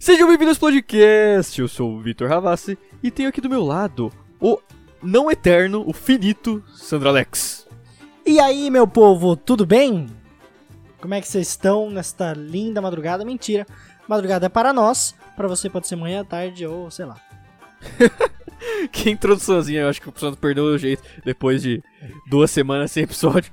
Sejam bem-vindos ao podcast. Eu sou o Vitor Ravassi e tenho aqui do meu lado o não eterno, o finito Sandro Alex. E aí, meu povo, tudo bem? Como é que vocês estão nesta linda madrugada? Mentira. Madrugada é para nós, para você pode ser manhã, tarde ou sei lá. que introduçãozinha, eu acho que o Sandro perdeu o jeito depois de duas semanas sem episódio.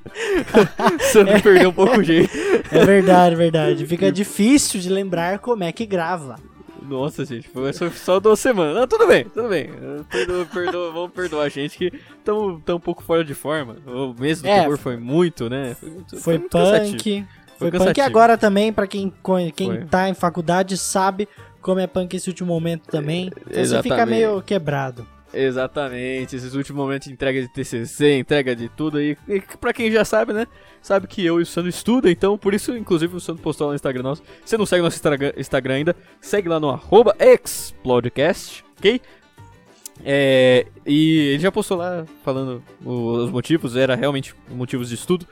Sandro é. perdeu um pouco o jeito. É verdade, verdade. Fica difícil de lembrar como é que grava. Nossa, gente, foi só duas semanas. Não, tudo bem, tudo bem. Perdoa, perdoa, vamos perdoar a gente que estamos um pouco fora de forma. O mês do é, terror foi muito, né? Foi, muito, foi, foi punk. Foi, foi punk agora também, pra quem, quem tá em faculdade sabe como é punk esse último momento também. Então você fica meio quebrado. Exatamente, esses últimos momentos de entrega de TCC, entrega de tudo aí. E pra quem já sabe, né? Sabe que eu e o Sandro estudam, então por isso, inclusive, o Sandro postou lá no Instagram nosso. Se você não segue nosso Instagram ainda, segue lá no arroba Explodecast, ok? É, e ele já postou lá falando os motivos, era realmente motivos de estudo.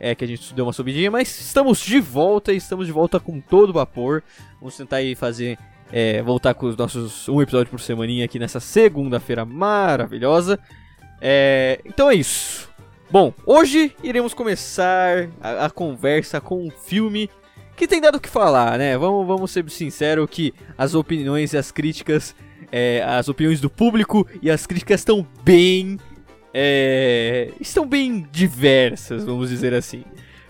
É que a gente deu uma subidinha, mas estamos de volta, estamos de volta com todo vapor. Vamos tentar aí fazer é, voltar com os nossos um episódio por semaninha aqui nessa segunda-feira maravilhosa. É, então é isso. Bom, hoje iremos começar a, a, conversa com um filme que tem dado o que falar, né? Vamos, vamos ser sinceros que as opiniões e as críticas, é, as opiniões do público e as críticas estão bem, é, estão bem diversas, vamos dizer assim.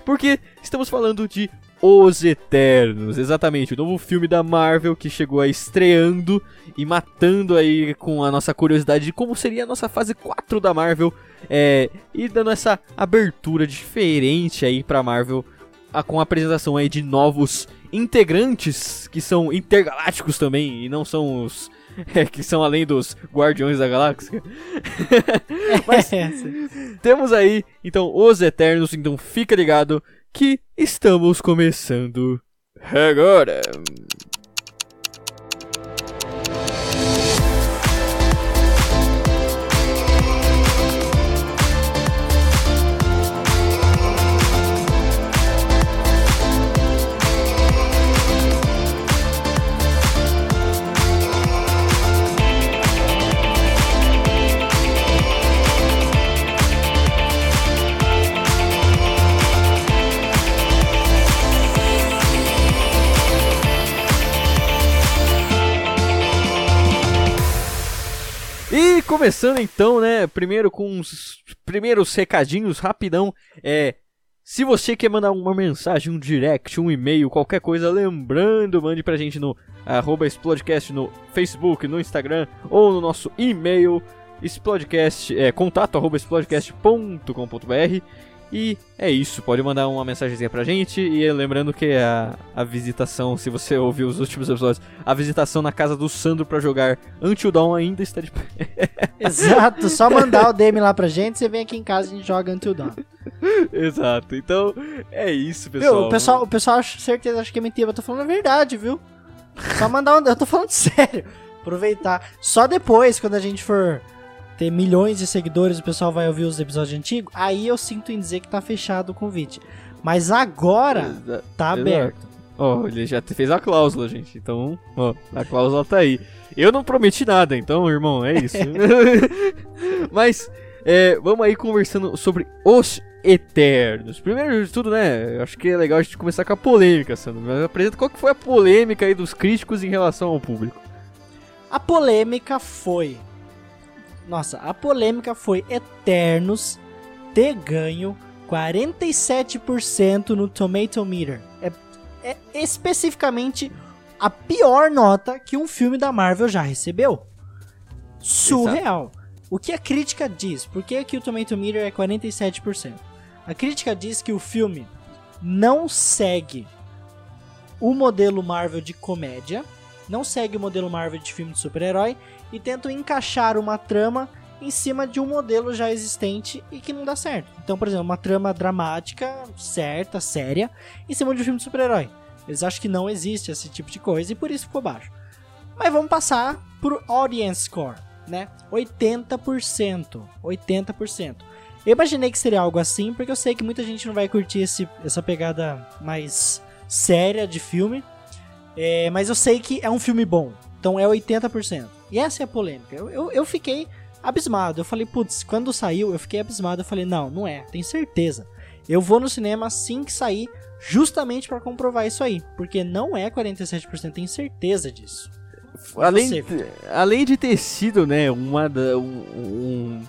Porque estamos falando de os Eternos, exatamente, o novo filme da Marvel que chegou aí estreando e matando aí com a nossa curiosidade de como seria a nossa fase 4 da Marvel é, e dando essa abertura diferente aí pra Marvel a, com a apresentação aí de novos integrantes que são intergalácticos também e não são os é, que são além dos Guardiões da Galáxia. Mas é, temos aí então os Eternos, então fica ligado que estamos começando agora. Começando então, né? Primeiro com os primeiros recadinhos rapidão. É, se você quer mandar uma mensagem, um direct, um e-mail, qualquer coisa, lembrando, mande pra gente no arroba Explodecast no Facebook, no Instagram ou no nosso e-mail explodecast, é, contato arroba explodecast.com.br e é isso, pode mandar uma mensagenzinha pra gente. E lembrando que a, a visitação, se você ouviu os últimos episódios, a visitação na casa do Sandro para jogar Until Dawn ainda está de pé. Exato, só mandar o DM lá pra gente, você vem aqui em casa e a gente joga Until Dawn. Exato, então é isso, pessoal. Viu, o pessoal, o pessoal acho certeza acha que é mentira, eu tô falando a verdade, viu? Só mandar um. Eu tô falando sério. Aproveitar. Só depois, quando a gente for ter milhões de seguidores, o pessoal vai ouvir os episódios antigos, aí eu sinto em dizer que tá fechado o convite. Mas agora Exa tá aberto. Ó, oh, ele já fez a cláusula, gente. Então, ó, a cláusula tá aí. Eu não prometi nada, então, irmão, é isso. Mas, é, vamos aí conversando sobre os Eternos. Primeiro de tudo, né, acho que é legal a gente começar com a polêmica, Sandro. Mas apresenta qual que foi a polêmica aí dos críticos em relação ao público. A polêmica foi nossa, a polêmica foi Eternos ter ganho 47% no Tomato Meter. É, é especificamente a pior nota que um filme da Marvel já recebeu. Surreal. Exato. O que a crítica diz? Por que, que o Tomato Meter é 47%? A crítica diz que o filme não segue o modelo Marvel de comédia, não segue o modelo Marvel de filme de super-herói e tentam encaixar uma trama em cima de um modelo já existente e que não dá certo. Então, por exemplo, uma trama dramática, certa, séria, em cima de um filme de super-herói. Eles acham que não existe esse tipo de coisa e por isso ficou baixo. Mas vamos passar pro audience score, né? 80%. 80%. Eu imaginei que seria algo assim, porque eu sei que muita gente não vai curtir esse, essa pegada mais séria de filme. É, mas eu sei que é um filme bom. Então é 80%. E essa é a polêmica. Eu, eu, eu fiquei abismado. Eu falei, putz, quando saiu, eu fiquei abismado. Eu falei, não, não é, tenho certeza. Eu vou no cinema assim que sair, justamente para comprovar isso aí. Porque não é 47%, tenho certeza disso. Além, você, de- além de ter sido, né, uma um, um,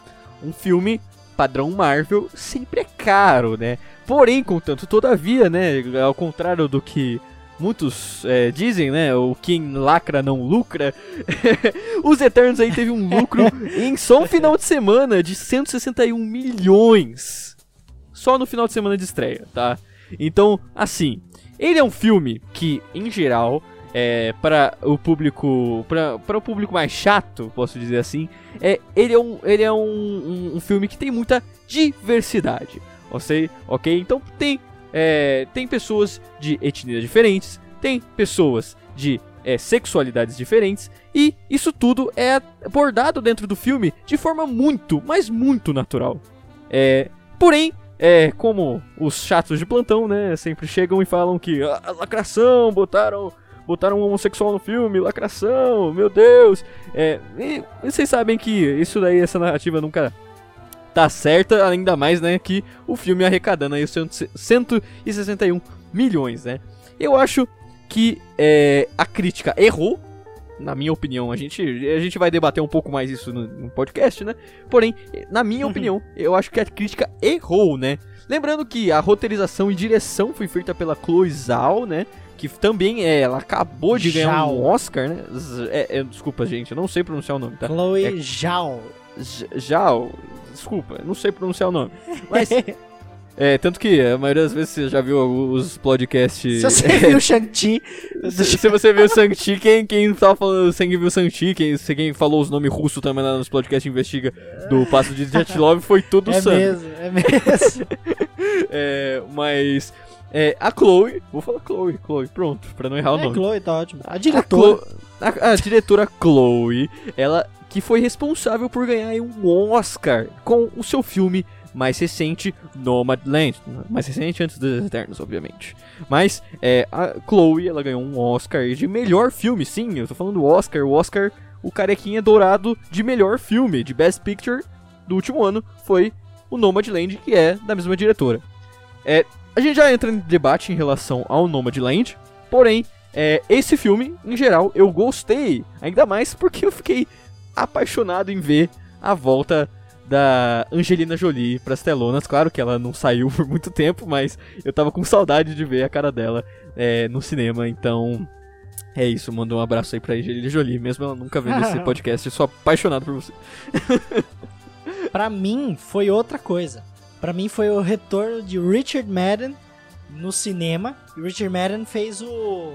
um filme padrão Marvel, sempre é caro, né? Porém, contanto, todavia, né, ao contrário do que muitos é, dizem, né, o quem lacra não lucra, os Eternos aí teve um lucro em só um final de semana de 161 milhões. Só no final de semana de estreia, tá? Então, assim, ele é um filme que, em geral, é, para o público para o público mais chato posso dizer assim é ele é um ele é um, um, um filme que tem muita diversidade ok ok então tem é, tem pessoas de etnias diferentes tem pessoas de é, sexualidades diferentes e isso tudo é abordado dentro do filme de forma muito mas muito natural é, porém é, como os chatos de plantão, né, sempre chegam e falam que a lacração, botaram botaram um homossexual no filme, lacração, meu Deus. É, e vocês sabem que isso daí, essa narrativa nunca tá certa, ainda mais, né, que o filme arrecadando aí os 161 milhões, né. Eu acho que é, a crítica errou, na minha opinião, a gente, a gente vai debater um pouco mais isso no, no podcast, né? Porém, na minha opinião, eu acho que a crítica errou, né? Lembrando que a roteirização e direção foi feita pela Chloe Zhao, né? Que também é, ela acabou de ganhar Zhao. um Oscar, né? É- é, desculpa, gente, eu não sei pronunciar o nome, tá? Chloe É- Zhao. Zhao, desculpa, não sei pronunciar o nome. Mas, é, tanto que a maioria das vezes você já viu os podcasts... Se você viu Shang-Chi, Se, se você viu o Santi, quem, quem tava falando, quem viu o Santi, quem, quem falou os nomes russos também lá nos podcasts Investiga do Passo de Jet Love foi tudo o é Sam. mesmo, é mesmo. É, mas é, a Chloe, vou falar Chloe, Chloe, pronto, pra não errar o é, nome. Chloe, tá ótimo. A A, diretora. Chlo- a- a diretora Chloe, ela que foi responsável por ganhar um Oscar com o seu filme mais recente, Nomadland. Mais recente antes dos Eternos, obviamente. Mas é, a Chloe, ela ganhou um Oscar de melhor filme, sim, eu tô falando do Oscar, o Oscar, o carequinha dourado de melhor filme, de Best Picture do último ano, foi o Nomadland, que é da mesma diretora. É, a gente já entra em debate em relação ao Nomadland, porém, é, esse filme, em geral, eu gostei. Ainda mais porque eu fiquei apaixonado em ver a volta da Angelina Jolie pras telonas. Claro que ela não saiu por muito tempo, mas eu tava com saudade de ver a cara dela é, no cinema. Então, é isso. Manda um abraço aí pra Angelina Jolie, mesmo ela nunca vendo esse podcast. Eu sou apaixonado por você. Pra mim, foi outra coisa. Pra mim, foi o retorno de Richard Madden no cinema. E Richard Madden fez o.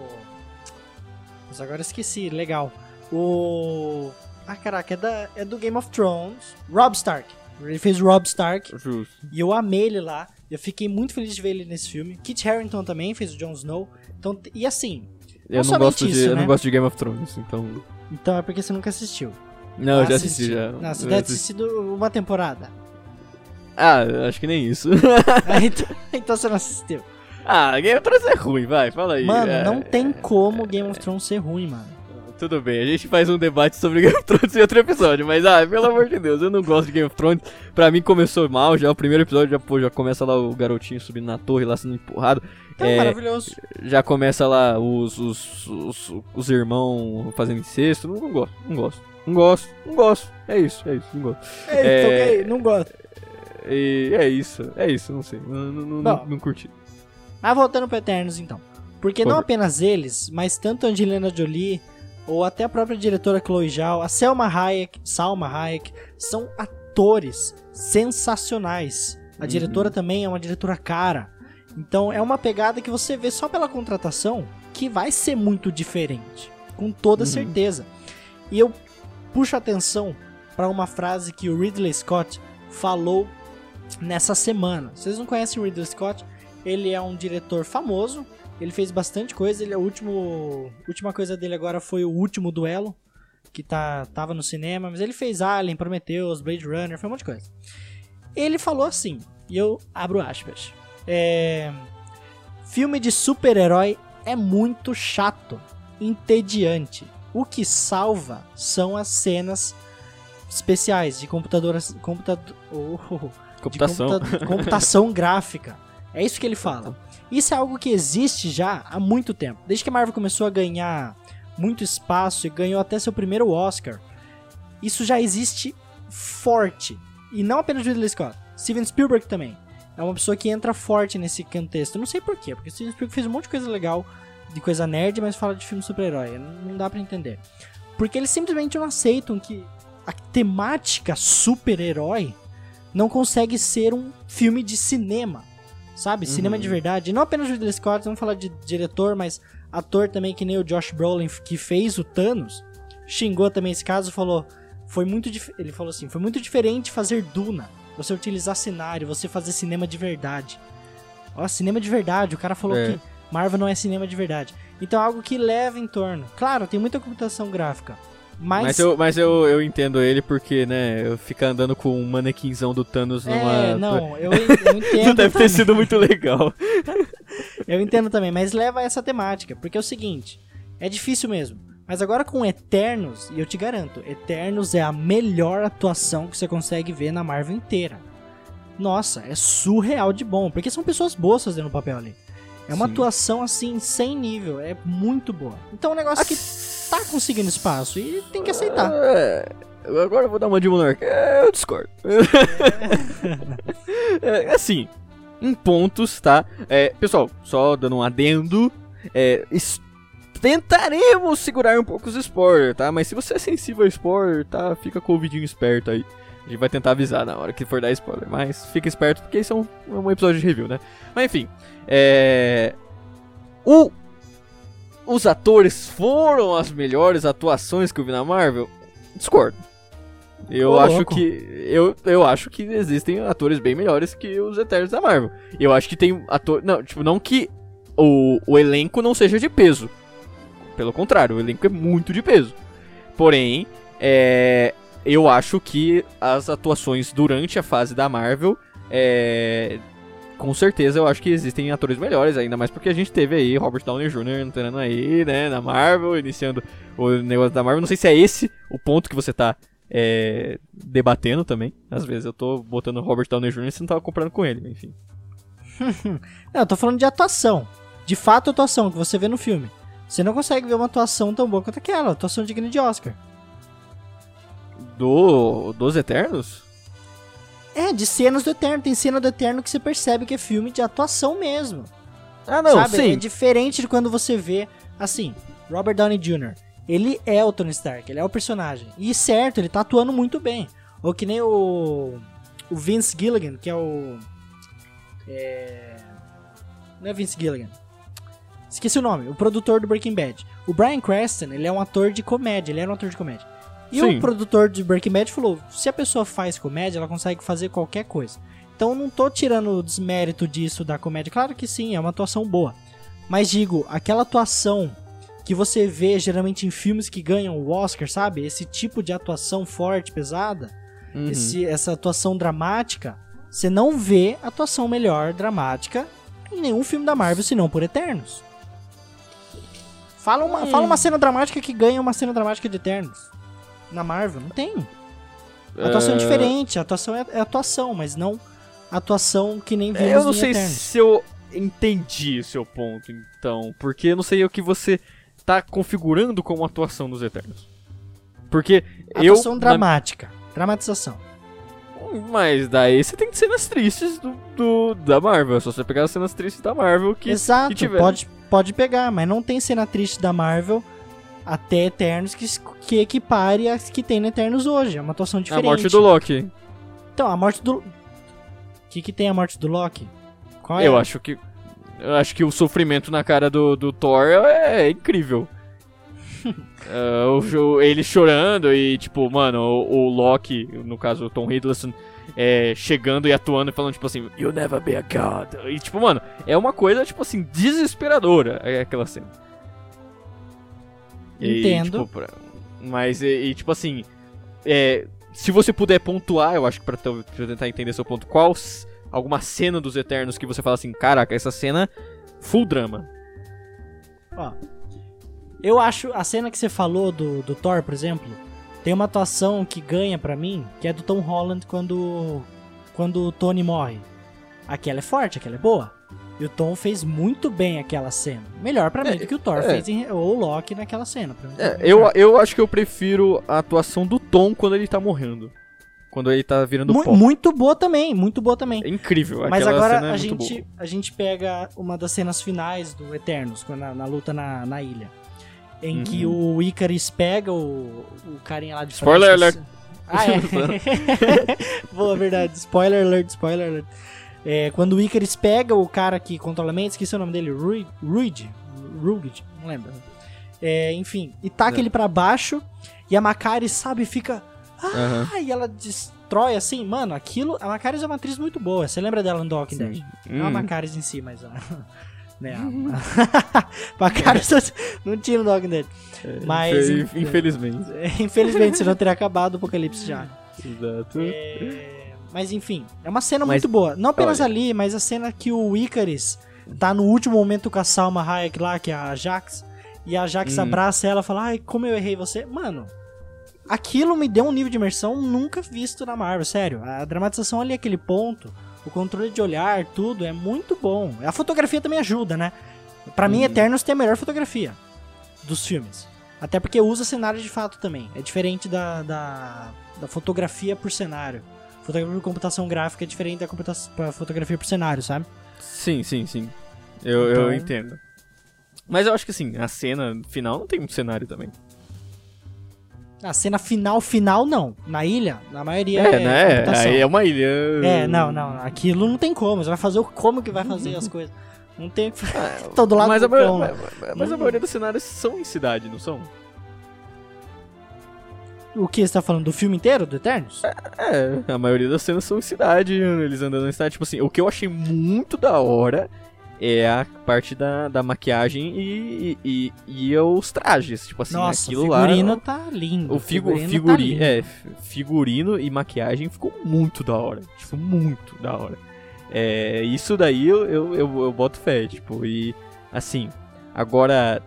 Mas agora esqueci, legal. O. Ah, caraca, é, da... é do Game of Thrones. Rob Stark. Ele fez Rob Stark. Justo. E eu amei ele lá. Eu fiquei muito feliz de ver ele nesse filme. Kit Harington também fez o Jon Snow. Então, e assim. Eu não, gosto de, isso, eu não né? gosto de Game of Thrones, então. Então é porque você nunca assistiu. Não, eu já Assisti. assisti já. Não, você deve ter assisti. assistido uma temporada. Ah, acho que nem isso. Ah, então, então você não assistiu. ah, Game of Thrones é ruim, vai, fala aí. Mano, É, não tem como Game of Thrones ser ruim, mano. Tudo bem, a gente faz um debate sobre Game of Thrones em outro episódio, mas ah, pelo amor de Deus, eu não gosto de Game of Thrones. Pra mim começou mal já, o primeiro episódio já, pô, já começa lá o garotinho subindo na torre lá sendo empurrado. Então, É, maravilhoso. já começa lá os, os, os, os irmãos fazendo incesto. Não, não gosto, não gosto. Não gosto, não gosto. É isso, é isso, não gosto. É, é- então, ok, não gosto. E é isso, é isso, não sei. Não, não, não, não curti. Mas voltando pro Eternos, então. Porque Por não apenas eles, mas tanto a Angelina Jolie, ou até a própria diretora Chloe Zhao, a Selma Hayek, Salma Hayek, são atores sensacionais. A Uhum. diretora também é uma diretora cara. Então é uma pegada que você vê só pela contratação que vai ser muito diferente, com toda Uhum. certeza. E eu puxo atenção para uma frase que o Ridley Scott falou nessa semana. Vocês não conhecem o Ridley Scott? Ele é um diretor famoso. Ele fez bastante coisa. Ele é o último, última coisa dele agora foi o último duelo que tá tava no cinema, mas ele fez Alien, Prometheus, Blade Runner, foi um monte de coisa. Ele falou assim, e eu abro aspas. É, filme de super-herói é muito chato. entediante. O que salva são as cenas especiais de computador, computador, oh, Computação. de computa- computação gráfica. É isso que ele fala. Isso é algo que existe já há muito tempo. Desde que a Marvel começou a ganhar muito espaço e ganhou até seu primeiro Oscar, isso já existe forte. E não apenas Ridley Scott. Steven Spielberg também. É uma pessoa que entra forte nesse contexto. Eu não sei porquê, porque Steven Spielberg fez um monte de coisa legal, de coisa nerd, mas fala de filme super-herói. Não dá pra entender. Porque eles simplesmente não aceitam que a temática super-herói não consegue ser um filme de cinema. Sabe? Cinema Uhum. de verdade. Não apenas o Ridley Scott, vamos falar de diretor, mas ator também, que nem o Josh Brolin, que fez o Thanos, xingou também esse caso, falou. Foi muito Ele falou assim: foi muito diferente fazer Duna. Você utilizar cenário, você fazer cinema de verdade. Ó, cinema de verdade. O cara falou É. que Marvel não é cinema de verdade. Então é algo que leva em torno. Claro, tem muita computação gráfica. Mas, Mas, eu, mas eu, eu entendo ele porque, né, eu ficar andando com um manequinzão do Thanos numa. É, não, eu, eu entendo. Não deve ter sido muito legal. Eu entendo também, mas leva essa temática, porque é o seguinte, é difícil mesmo. Mas agora com Eternos, e eu te garanto, Eternos é a melhor atuação que você consegue ver na Marvel inteira. Nossa, é surreal de bom, porque são pessoas boas fazendo o papel ali. É uma Sim. atuação assim, sem nível, é muito boa. Então é um negócio que tá conseguindo espaço e tem que aceitar. É, agora eu vou dar uma de monarca. É, eu discordo. é, assim, em pontos, tá? É, pessoal, só dando um adendo. É, tentaremos segurar um pouco os spoilers, tá? Mas se você é sensível a spoiler, tá? Fica com o ouvidinho esperto aí. A gente vai tentar avisar na hora que for dar spoiler. Mas fica esperto porque isso é um, é um episódio de review, né? Mas enfim. É. O os atores foram as melhores atuações que eu vi na Marvel? Discordo. Eu Ô, acho louco. que eu, eu acho que existem atores bem melhores que os Eternos da Marvel. Eu acho que tem ator, não, tipo, não que o, o elenco não seja de peso. Pelo contrário, o elenco é muito de peso. Porém, é, eu acho que as atuações durante a fase da Marvel é, com certeza eu acho que existem atores melhores, ainda mais porque a gente teve aí Robert Downey Jr. entrando aí, né, na Marvel, iniciando o negócio da Marvel. Não sei se é esse o ponto que você tá é, debatendo também. Às vezes eu tô botando Robert Downey Jr. e você não tava comprando com ele, enfim. Não, eu tô falando de atuação. De fato, atuação que você vê no filme. Você não consegue ver uma atuação tão boa quanto aquela, atuação digna de Oscar. Do dos Eternos? É, de cenas do Eterno. Tem cena do Eterno que você percebe que é filme de atuação mesmo. Ah, não, sabe? sim. É diferente de quando você vê, assim, Robert Downey Jr. Ele é o Tony Stark, ele é o personagem. E certo, ele tá atuando muito bem. Ou que nem o, o Vince Gilligan, que é o. É, não é Vince Gilligan. Esqueci o nome, o produtor do Breaking Bad. O Brian Cranston, ele é um ator de comédia, ele era um ator de comédia. E Sim. o produtor de Breaking Bad falou: se a pessoa faz comédia, ela consegue fazer qualquer coisa. Então eu não tô tirando o desmérito disso da comédia. Claro que sim, é uma atuação boa. Mas digo, aquela atuação que você vê geralmente em filmes que ganham o Oscar, sabe? Esse tipo de atuação forte, pesada, Uhum. esse- essa atuação dramática, você não vê atuação melhor dramática em nenhum filme da Marvel, senão por Eternos. Fala uma, fala uma cena dramática que ganha uma cena dramática de Eternos. Na Marvel, não tem. A atuação é É, diferente, a atuação é, é atuação, mas não atuação que nem vimos É, Eu não sei Eternos. se eu entendi o seu ponto, então. Porque eu não sei o que você tá configurando como atuação dos Eternos. Porque eu. Atuação na- dramática, dramatização. Mas daí você tem cenas tristes do, do- da Marvel. É só você pegar as cenas tristes da Marvel que. Exato, que tiver. pode, pode pegar, mas não tem cena triste da Marvel até Eternos que, que equipare as que tem no Eternos hoje. É uma atuação A diferente. morte do Loki. Então, a morte do. O que, que tem a morte do Loki? Qual é? Eu acho que. Eu acho que o sofrimento na cara do, do Thor é, incrível. É, o ele chorando e, tipo, mano, o, o Loki, no caso o Tom Hiddleston, é, chegando e atuando e falando, tipo assim, You'll never be a god. E, tipo, mano, é uma coisa, tipo assim, desesperadora é aquela cena. E, Entendo. tipo, pra- mas, e, e, tipo assim, é, se você puder pontuar, eu acho que pra, pra tentar entender seu ponto, qual s- alguma cena dos Eternos que você fala assim, caraca, essa cena, full drama. Ó, Eu acho a cena que você falou do, do Thor, por exemplo, tem uma atuação que ganha pra mim, que é do Tom Holland quando quando o Tony morre. Aquela é forte, aquela é boa. E o Tom fez muito bem aquela cena. Melhor pra mim do que o Thor é. fez em, ou o Loki naquela cena. É, eu, eu acho que eu prefiro a atuação do Tom quando ele tá morrendo. Quando ele tá virando Mu- pó. muito boa também, muito boa também. É incrível. Mas agora é a gente, a gente pega uma das cenas finais do Eternos, na, na luta na, na ilha. Em Uhum. que o Icarus pega o, o carinha lá de Spoiler frente, alert. Ah, é. Boa, verdade. Spoiler alert, spoiler alert. É, quando o Icarus pega o cara que controla a mente, esqueci o nome dele, Ruid, Ruid, Ruid, não lembro. É, enfim, e taca É. ele pra baixo e a Macari, sabe, fica... Ah, e ela destrói assim, mano, aquilo... A Macari é uma atriz muito boa, você lembra dela no Walking Dead? Não a Hum. Macari em si, mas a... Né, a... Macari não tinha no The Walking Dead. Mas... Infe- Infelizmente. Infelizmente, senão teria acabado o apocalipse já. Exato. É, Mas enfim, é uma cena Mas, muito boa. Não apenas olha- ali, mas a cena que o Icarus tá no último momento com a Salma Hayek lá, que é a Jax, e a Jax Uhum. abraça ela e fala, ai, como eu errei você. Mano, aquilo me deu um nível de imersão nunca visto na Marvel, sério. A dramatização ali, aquele ponto, o controle de olhar, tudo, é muito bom. A fotografia também ajuda, né? Pra mim, Uhum. Eternos tem a melhor fotografia dos filmes. Até porque usa cenário de fato também. É diferente da, da, da fotografia por cenário. Fotografia por computação gráfica é diferente da computação, pra fotografia por cenário, sabe? Sim, sim, sim. Eu, eu Então- entendo. Mas eu acho que assim, a cena final não tem muito cenário também. A cena final, final, não. Na ilha, na maioria É, é, né? computação. Aí é uma ilha. É, não, não. Aquilo não tem como. Você vai fazer o como que vai fazer as coisas. Não tem o que fazer. Tô do lado mas, do a, cão. mas, mas- mas a maioria dos cenários são em cidade, não são? O que você tá falando? Do filme inteiro, do Eternos? É, a maioria das cenas são em cidade, eles andando na cidade. Tipo assim, o que eu achei muito da hora é a parte da, da maquiagem e, e, e os trajes. Tipo assim, Nossa, o aquilo lá. figurino tá lindo. O figu, figurino figuri, tá lindo. é, figurino e maquiagem ficou muito da hora. Tipo, muito da hora. É, isso daí eu, eu, eu, eu boto fé, tipo, e assim, agora,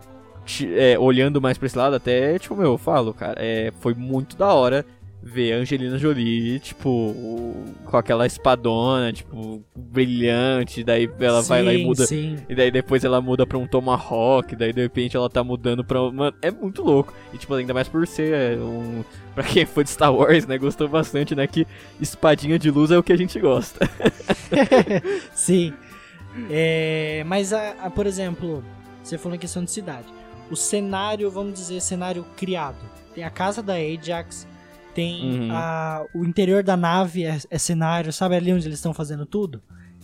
é, olhando mais pra esse lado, até, tipo, meu, eu falo, cara, é, foi muito da hora ver a Angelina Jolie, tipo, com aquela espadona, tipo, brilhante, daí ela vai lá e Sim, muda Sim. e daí depois ela muda pra um Tomahawk, daí de repente ela tá mudando pra. Mano, é muito louco. E tipo, ainda mais por ser é, um. Pra quem foi de Star Wars, né? Gostou bastante, né? Que espadinha de luz é o que a gente gosta. Sim. É, mas, a, a, por exemplo, você falou em questão de cidade. O cenário, vamos dizer, cenário criado. Tem a casa da Ajax, tem Uhum. a, o interior da nave é, é cenário, sabe ali onde eles estão fazendo tudo?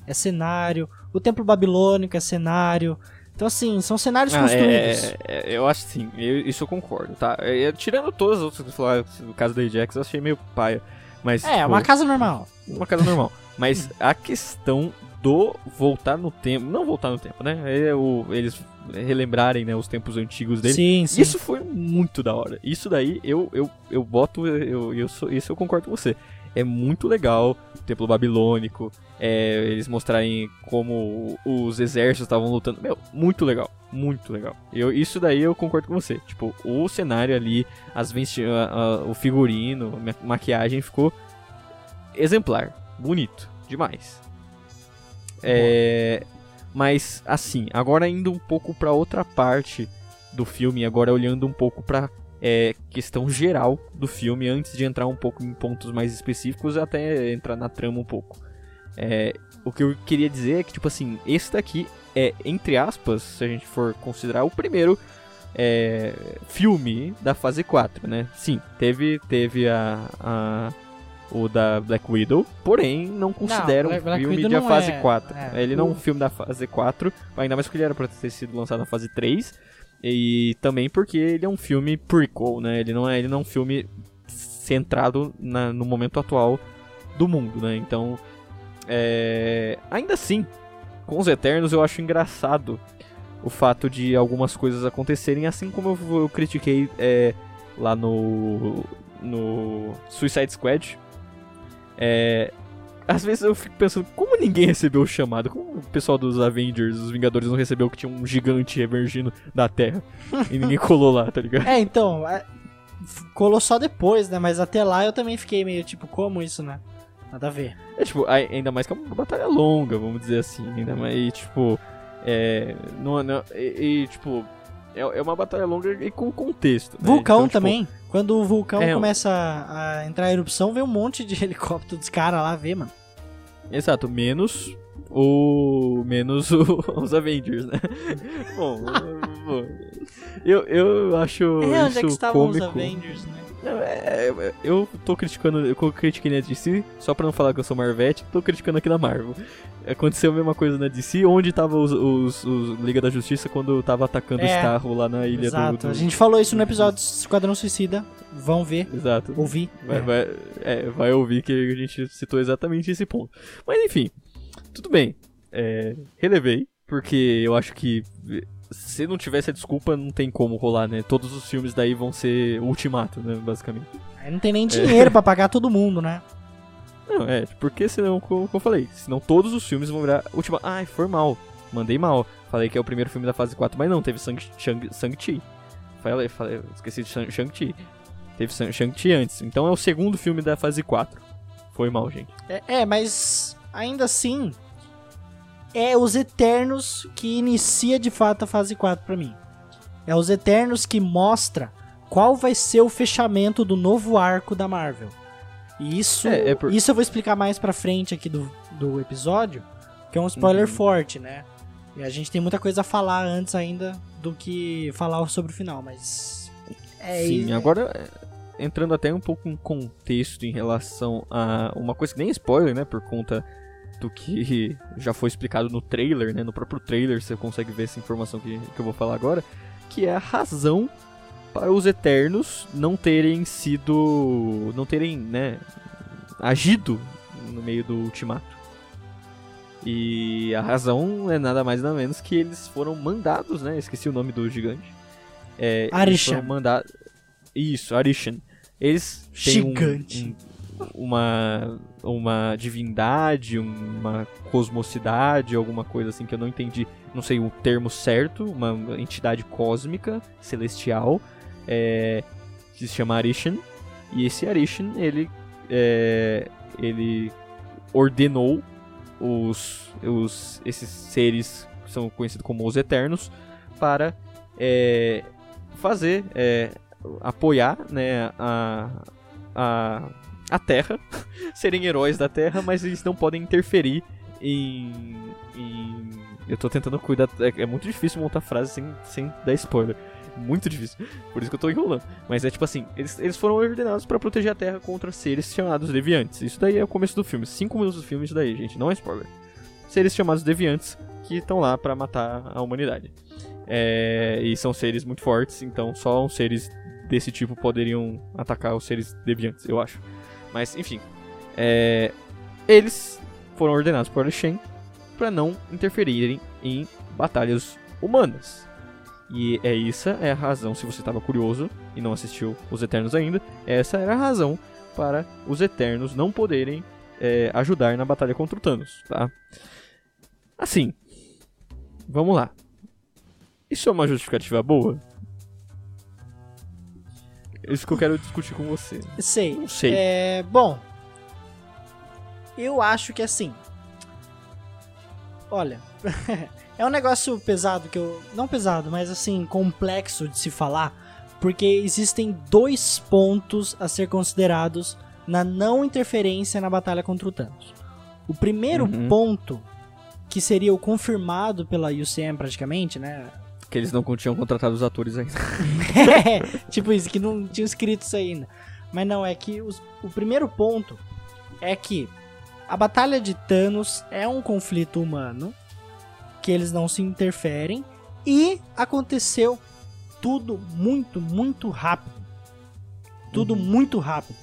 É cenário. O templo babilônico é cenário. Então, assim, são cenários Ah, construídos. é, é, eu acho sim, eu- isso eu concordo, tá? É, tirando todas as outras que você falou, no caso da Ajax, eu achei meio paia. Mas, É, tipo, uma casa normal. uma casa normal. Mas a questão do voltar no tempo. Não voltar no tempo, né? É o, eles relembrarem né, os tempos antigos dele. Sim, sim. Isso foi muito da hora. Isso daí eu, eu, eu boto. Eu, eu sou, isso eu concordo com você. É muito legal o Templo Babilônico. é, eles mostrarem como os exércitos estavam lutando. Meu, muito legal. Muito legal. Eu, isso daí eu concordo com você. Tipo, o cenário ali, as a- a- o figurino, a ma- maquiagem ficou exemplar. Bonito. Demais. É, mas, assim, agora indo um pouco pra outra parte do filme, agora olhando um pouco pra é, questão geral do filme, antes de entrar um pouco em pontos mais específicos, até entrar na trama um pouco. É, o que eu queria dizer é que, tipo assim, esse daqui é, entre aspas, se a gente for considerar, o primeiro é, filme da fase 4, né? Sim, teve, teve a, a- o da Black Widow, porém não considero Black- um Black filme Widow da não fase é- 4. é. Ele não é um filme da fase 4, ainda mais porque ele era pra ter sido lançado na fase 3. E também porque ele é um filme prequel, né? Ele não é, ele não é um filme centrado na- no momento atual do mundo, né? Então, é, ainda assim, com os Eternos eu acho engraçado o fato de algumas coisas acontecerem, assim como eu, eu critiquei é, lá no, no Suicide Squad. É, às vezes eu fico pensando, como ninguém recebeu o chamado? Como o pessoal dos Avengers, os Vingadores, não recebeu que tinha um gigante emergindo da Terra e ninguém colou lá, tá ligado? É, então, é, colou só depois, né? Mas até lá eu também fiquei meio tipo, como isso, né? Nada a ver. É tipo, ai- ainda mais que é uma batalha longa, vamos dizer assim. Ainda mais, e, tipo, é. Não, não, e, e, tipo, é, é uma batalha longa e com contexto. né? Vulcão Então, tipo, também. Quando o vulcão É, começa a, a entrar em erupção, vem um monte de helicóptero dos caras lá ver, mano. Exato, menos o. Menos o- os Avengers, né? Bom, bom, eu, eu acho É, onde isso é que estavam os cômico. Avengers, né? É, eu tô criticando, eu critiquei na DC, só pra não falar que eu sou Marvete, tô criticando aqui na Marvel. Aconteceu a mesma coisa na DC, onde tava os, os, os Liga da Justiça quando tava atacando É, os carros lá na ilha Exato. do, do- A gente falou isso no episódio Esquadrão Suicida. Vão ver, Exato. ouvir. Vai, É. vai, é, vai ouvir que a gente citou exatamente esse ponto. Mas enfim, tudo bem. É, relevei, porque eu acho que se não tivesse a desculpa, não tem como rolar, né? Todos os filmes daí vão ser ultimato, né? Basicamente. Aí não tem nem dinheiro pra pagar todo mundo, né? Não, é, porque senão, como eu falei, senão todos os filmes vão virar última. Ai, foi mal. Mandei mal. Falei que é o primeiro filme da fase 4, mas não, teve Shang- Shang- Shang-Chi. Falei, falei, esqueci de Shang- Shang-Chi. Teve Shang- Shang-Chi antes. Então é o segundo filme da fase 4. Foi mal, gente. É, é, mas ainda assim, é os Eternos que inicia de fato a fase 4 pra mim. É os Eternos que mostra qual vai ser o fechamento do novo arco da Marvel. E isso, É, é por- isso eu vou explicar mais pra frente aqui do, do episódio, que é um spoiler Uhum. forte, né? E a gente tem muita coisa a falar antes ainda do que falar sobre o final, mas. É, Sim, e- agora é, entrando até um pouco em contexto em relação a uma coisa que nem é spoiler, né? Por conta que já foi explicado no trailer, né? No próprio trailer você consegue ver essa informação que, que eu vou falar agora, que é a razão para os Eternos não terem sido. não terem, né? agido no meio do ultimato. E a razão é nada mais nada menos que eles foram mandados, né? Esqueci o nome do gigante. É, eles Arishan. foram mandados. Isso, Arishan. Eles têm um- Gigante. um- uma, uma divindade, uma cosmocidade, alguma coisa assim que eu não entendi, não sei o termo certo, uma entidade cósmica, celestial, é, que se chama Arishan. E esse Arishan, ele, é, ele ordenou os, os, esses seres que são conhecidos como os Eternos para é, fazer, é, apoiar né, a, a, a Terra, serem heróis da Terra, mas eles não podem interferir em. em- eu tô tentando cuidar. É, é muito difícil montar frase sem, sem dar spoiler. Muito difícil. Por isso que eu tô enrolando. Mas é tipo assim: eles, eles foram ordenados pra proteger a Terra contra seres chamados deviantes. Isso daí é o começo do filme. Cinco minutos do filme, isso daí, gente. Não é spoiler. Seres chamados deviantes que estão lá pra matar a humanidade. É, e são seres muito fortes, então só seres desse tipo poderiam atacar os seres deviantes, eu acho. Mas, enfim. é, eles foram ordenados por Shen para não interferirem em batalhas humanas. E é essa é a razão, se você estava curioso e não assistiu Os Eternos ainda, essa era a razão para os Eternos não poderem é, ajudar na batalha contra o Thanos, tá? Assim, vamos lá. Isso é uma justificativa boa? É Isso que eu quero discutir com você. Sei. Não sei. É, bom, eu acho que assim. Olha, é um negócio pesado que eu. Não pesado, mas assim, complexo de se falar. Porque existem dois pontos a ser considerados na não interferência na batalha contra o Thanos. O primeiro Uhum. ponto, que seria o confirmado pela UCM praticamente, né? Que eles não tinham contratado os atores ainda. É, tipo isso, que não tinha escrito isso ainda. Mas não, é que os- o primeiro ponto é que a Batalha de Thanos é um conflito humano, que eles não se interferem, e aconteceu tudo muito, muito rápido. Tudo Uhum. muito rápido.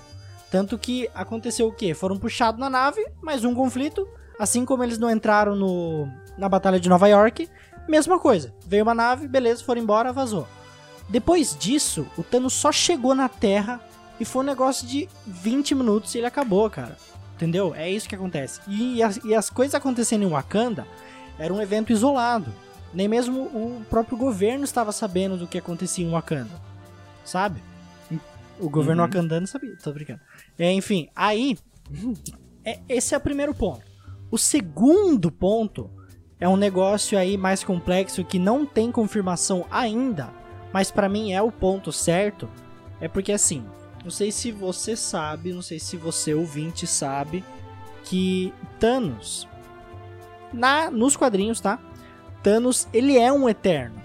Tanto que aconteceu o quê? Foram puxados na nave, mais um conflito. Assim como eles não entraram no, na Batalha de Nova York, mesma coisa. Veio uma nave, beleza, foram embora, vazou. Depois disso, o Thanos só chegou na Terra e foi um negócio de 20 minutos e ele acabou, cara. Entendeu? É isso que acontece. E as, e as coisas acontecendo em Wakanda era um evento isolado. Nem mesmo o próprio governo estava sabendo do que acontecia em Wakanda. Sabe? O governo Uhum. wakandano sabia. Tô brincando. É, enfim, aí. é- esse é o primeiro ponto. O segundo ponto é um negócio aí mais complexo que não tem confirmação ainda, mas pra mim é o ponto certo. É porque assim, não sei se você sabe, não sei se você ouvinte sabe que Thanos na nos quadrinhos, tá? Thanos, ele é um eterno.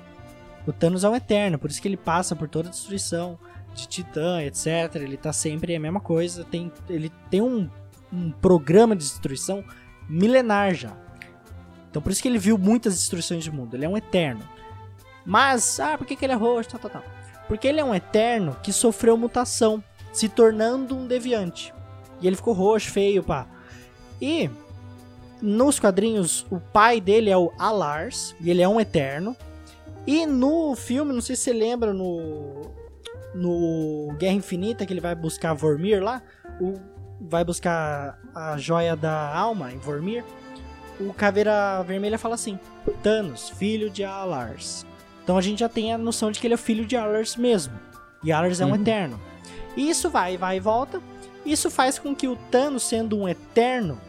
O Thanos é um eterno, por isso que ele passa por toda a destruição de Titã, etc. Ele tá sempre a mesma coisa, tem ele tem um, um programa de destruição milenar já. Então por isso que ele viu muitas destruições de mundo. Ele é um eterno. Mas, ah, por que, que ele é roxo? Tal, tal. Porque ele é um eterno que sofreu mutação, se tornando um deviante. E ele ficou roxo, feio, pá. E nos quadrinhos, o pai dele é o Alars, e ele é um eterno. E no filme, não sei se você lembra, no, no Guerra Infinita, que ele vai buscar Vormir lá, o, vai buscar a joia da alma em Vormir. O Caveira Vermelha fala assim: Thanos, filho de Alars. Então a gente já tem a noção de que ele é filho de Alars mesmo. E Alars é um Uhum. eterno. E isso vai, vai e volta. Isso faz com que o Thanos, sendo um eterno,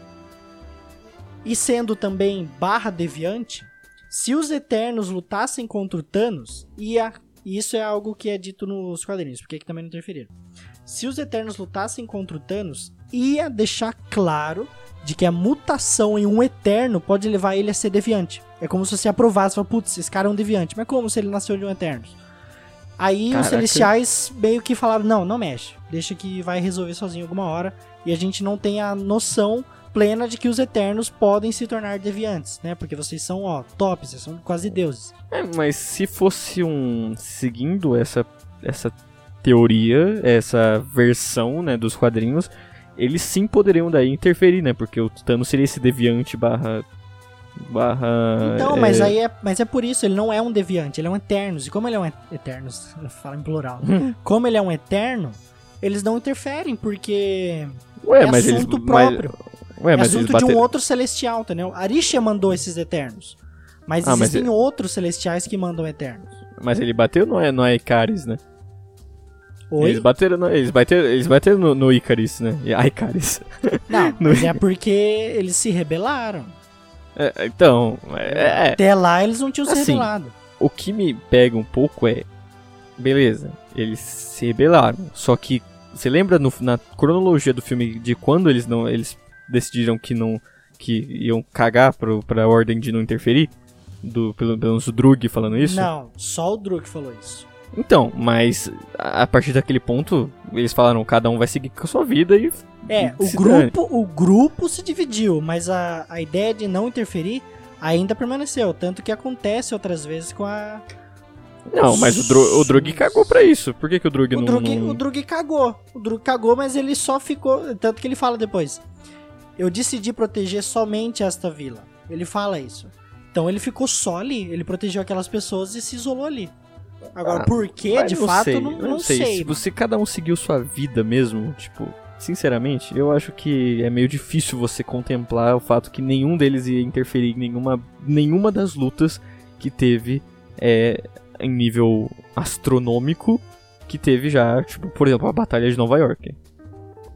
e sendo também barra deviante, se os Eternos lutassem contra o Thanos, ia. E isso é algo que é dito nos quadrinhos, porque aqui também não interferiram. Se os Eternos lutassem contra o Thanos, ia deixar claro de que a mutação em um Eterno pode levar ele a ser deviante. É como se você aprovasse, fala, putz, esse cara é um deviante. Mas como se ele nasceu de um Eterno? Aí os Caraca. Celestiais meio que falaram, não, não mexe. Deixa que vai resolver sozinho alguma hora. E a gente não tem a noção plena de que os Eternos podem se tornar deviantes, né? Porque vocês são, ó, tops, vocês são quase deuses. É, mas se fosse um. Seguindo essa, essa teoria, essa versão, né, dos quadrinhos, eles sim poderiam daí interferir, né? Porque o Thanos seria esse deviante barra. barra. Então, é, mas aí é, mas é por isso, ele não é um deviante, ele é um Eternos. E como ele é um et- Eternos, fala em plural. como ele é um Eterno, eles não interferem, porque Ué, é mas eles. assunto mas- próprio. Ué, é mas eles assunto de um outro celestial, entendeu? Arisha mandou esses Eternos. Mas Ah, mas existem é- outros celestiais que mandam Eternos. Mas ele bateu não é, não é Icaris, né? Oi? Eles bateram, no, eles bateram, eles bateram no, no Icaris, né? Ah, Icaris. Não, No- mas é porque eles se rebelaram. É, então, é, é, Até lá eles não tinham se Assim, rebelado. o que me pega um pouco é. Beleza, eles se rebelaram. Só que. Você lembra no- na cronologia do filme de quando eles não. Eles decidiram que não. que iam cagar pro, pra ordem de não interferir? Do, pelo, pelo menos o Drug falando isso? Não, só o Druk falou isso. Então, mas a, partir daquele ponto, eles falaram, cada um vai seguir com a sua vida e. É, o grupo, o grupo se dividiu, mas a, a ideia de não interferir ainda permaneceu. Tanto que acontece outras vezes com a. Não, mas o, Dro, o Drug cagou pra isso. Por que, que o Drug O não. Drug, não- o Drug cagou. O Drug cagou, mas ele só ficou. Tanto que ele fala depois. Eu decidi proteger somente esta vila. Ele fala isso. Então ele ficou só ali. Ele protegeu aquelas pessoas e se isolou ali. Agora, Ah, por Mas de não fato, sei, não, eu não sei. Se mano. você cada um seguiu sua vida mesmo, tipo, sinceramente, eu acho que é meio difícil você contemplar o fato que nenhum deles ia interferir em nenhuma, nenhuma das lutas que teve é, em nível astronômico que teve já, tipo, por exemplo, a Batalha de Nova York.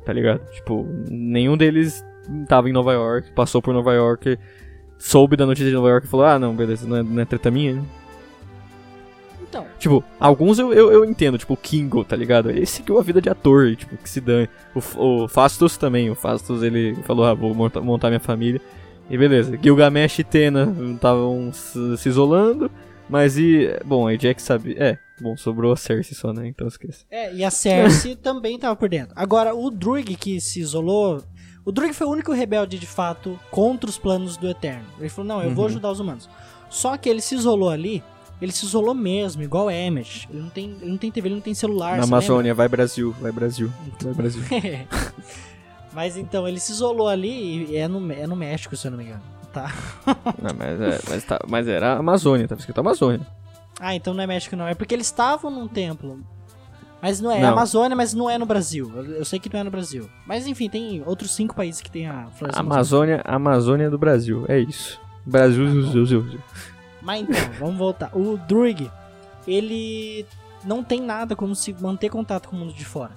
Tá ligado? Tipo, nenhum deles tava em Nova York, passou por Nova York, soube da notícia de Nova York e falou: ah, não, beleza, não é, não é treta minha. Então, Tipo, alguns eu, eu, eu entendo, tipo, o Kingo, tá ligado? Ele seguiu a vida de ator, e, tipo, que se dane. O, o Fastos também, o Fastos ele falou, ah, vou monta- montar minha família. E beleza, Gilgamesh e Tena estavam se, isolando, mas e. Bom, aí Jack sabe. É, bom, sobrou a Cersei só, né? Então esquece. É, e a Cersei também tava por dentro. Agora, o Drug que se isolou. O Drug foi o único rebelde de fato contra os planos do Eterno. Ele falou: não, eu vou Uhum. ajudar os humanos. Só que ele se isolou ali. Ele se isolou mesmo, igual Emmett. Ele não tem, ele não tem TV, ele não tem celular. Na Amazônia, vai Brasil, vai Brasil, vai Brasil. lembra? Mas então, ele se isolou ali e é no, é no México, se eu não me engano. Tá. Não, mas, é, mas, tá, mas era Amazônia, tava escrito Amazônia. Ah, então não é México não. É porque eles estavam num templo. Mas não é, é Não. Amazônia, mas não é no Brasil. Eu, eu sei que não é no Brasil. Mas enfim, tem outros cinco países que tem a floresta amazônica. Amazônia, Amazônia do Brasil, é isso. Brasil, Brasil, Brasil. Mas então, vamos voltar. O Druig, ele não tem nada como se manter contato com o mundo de fora.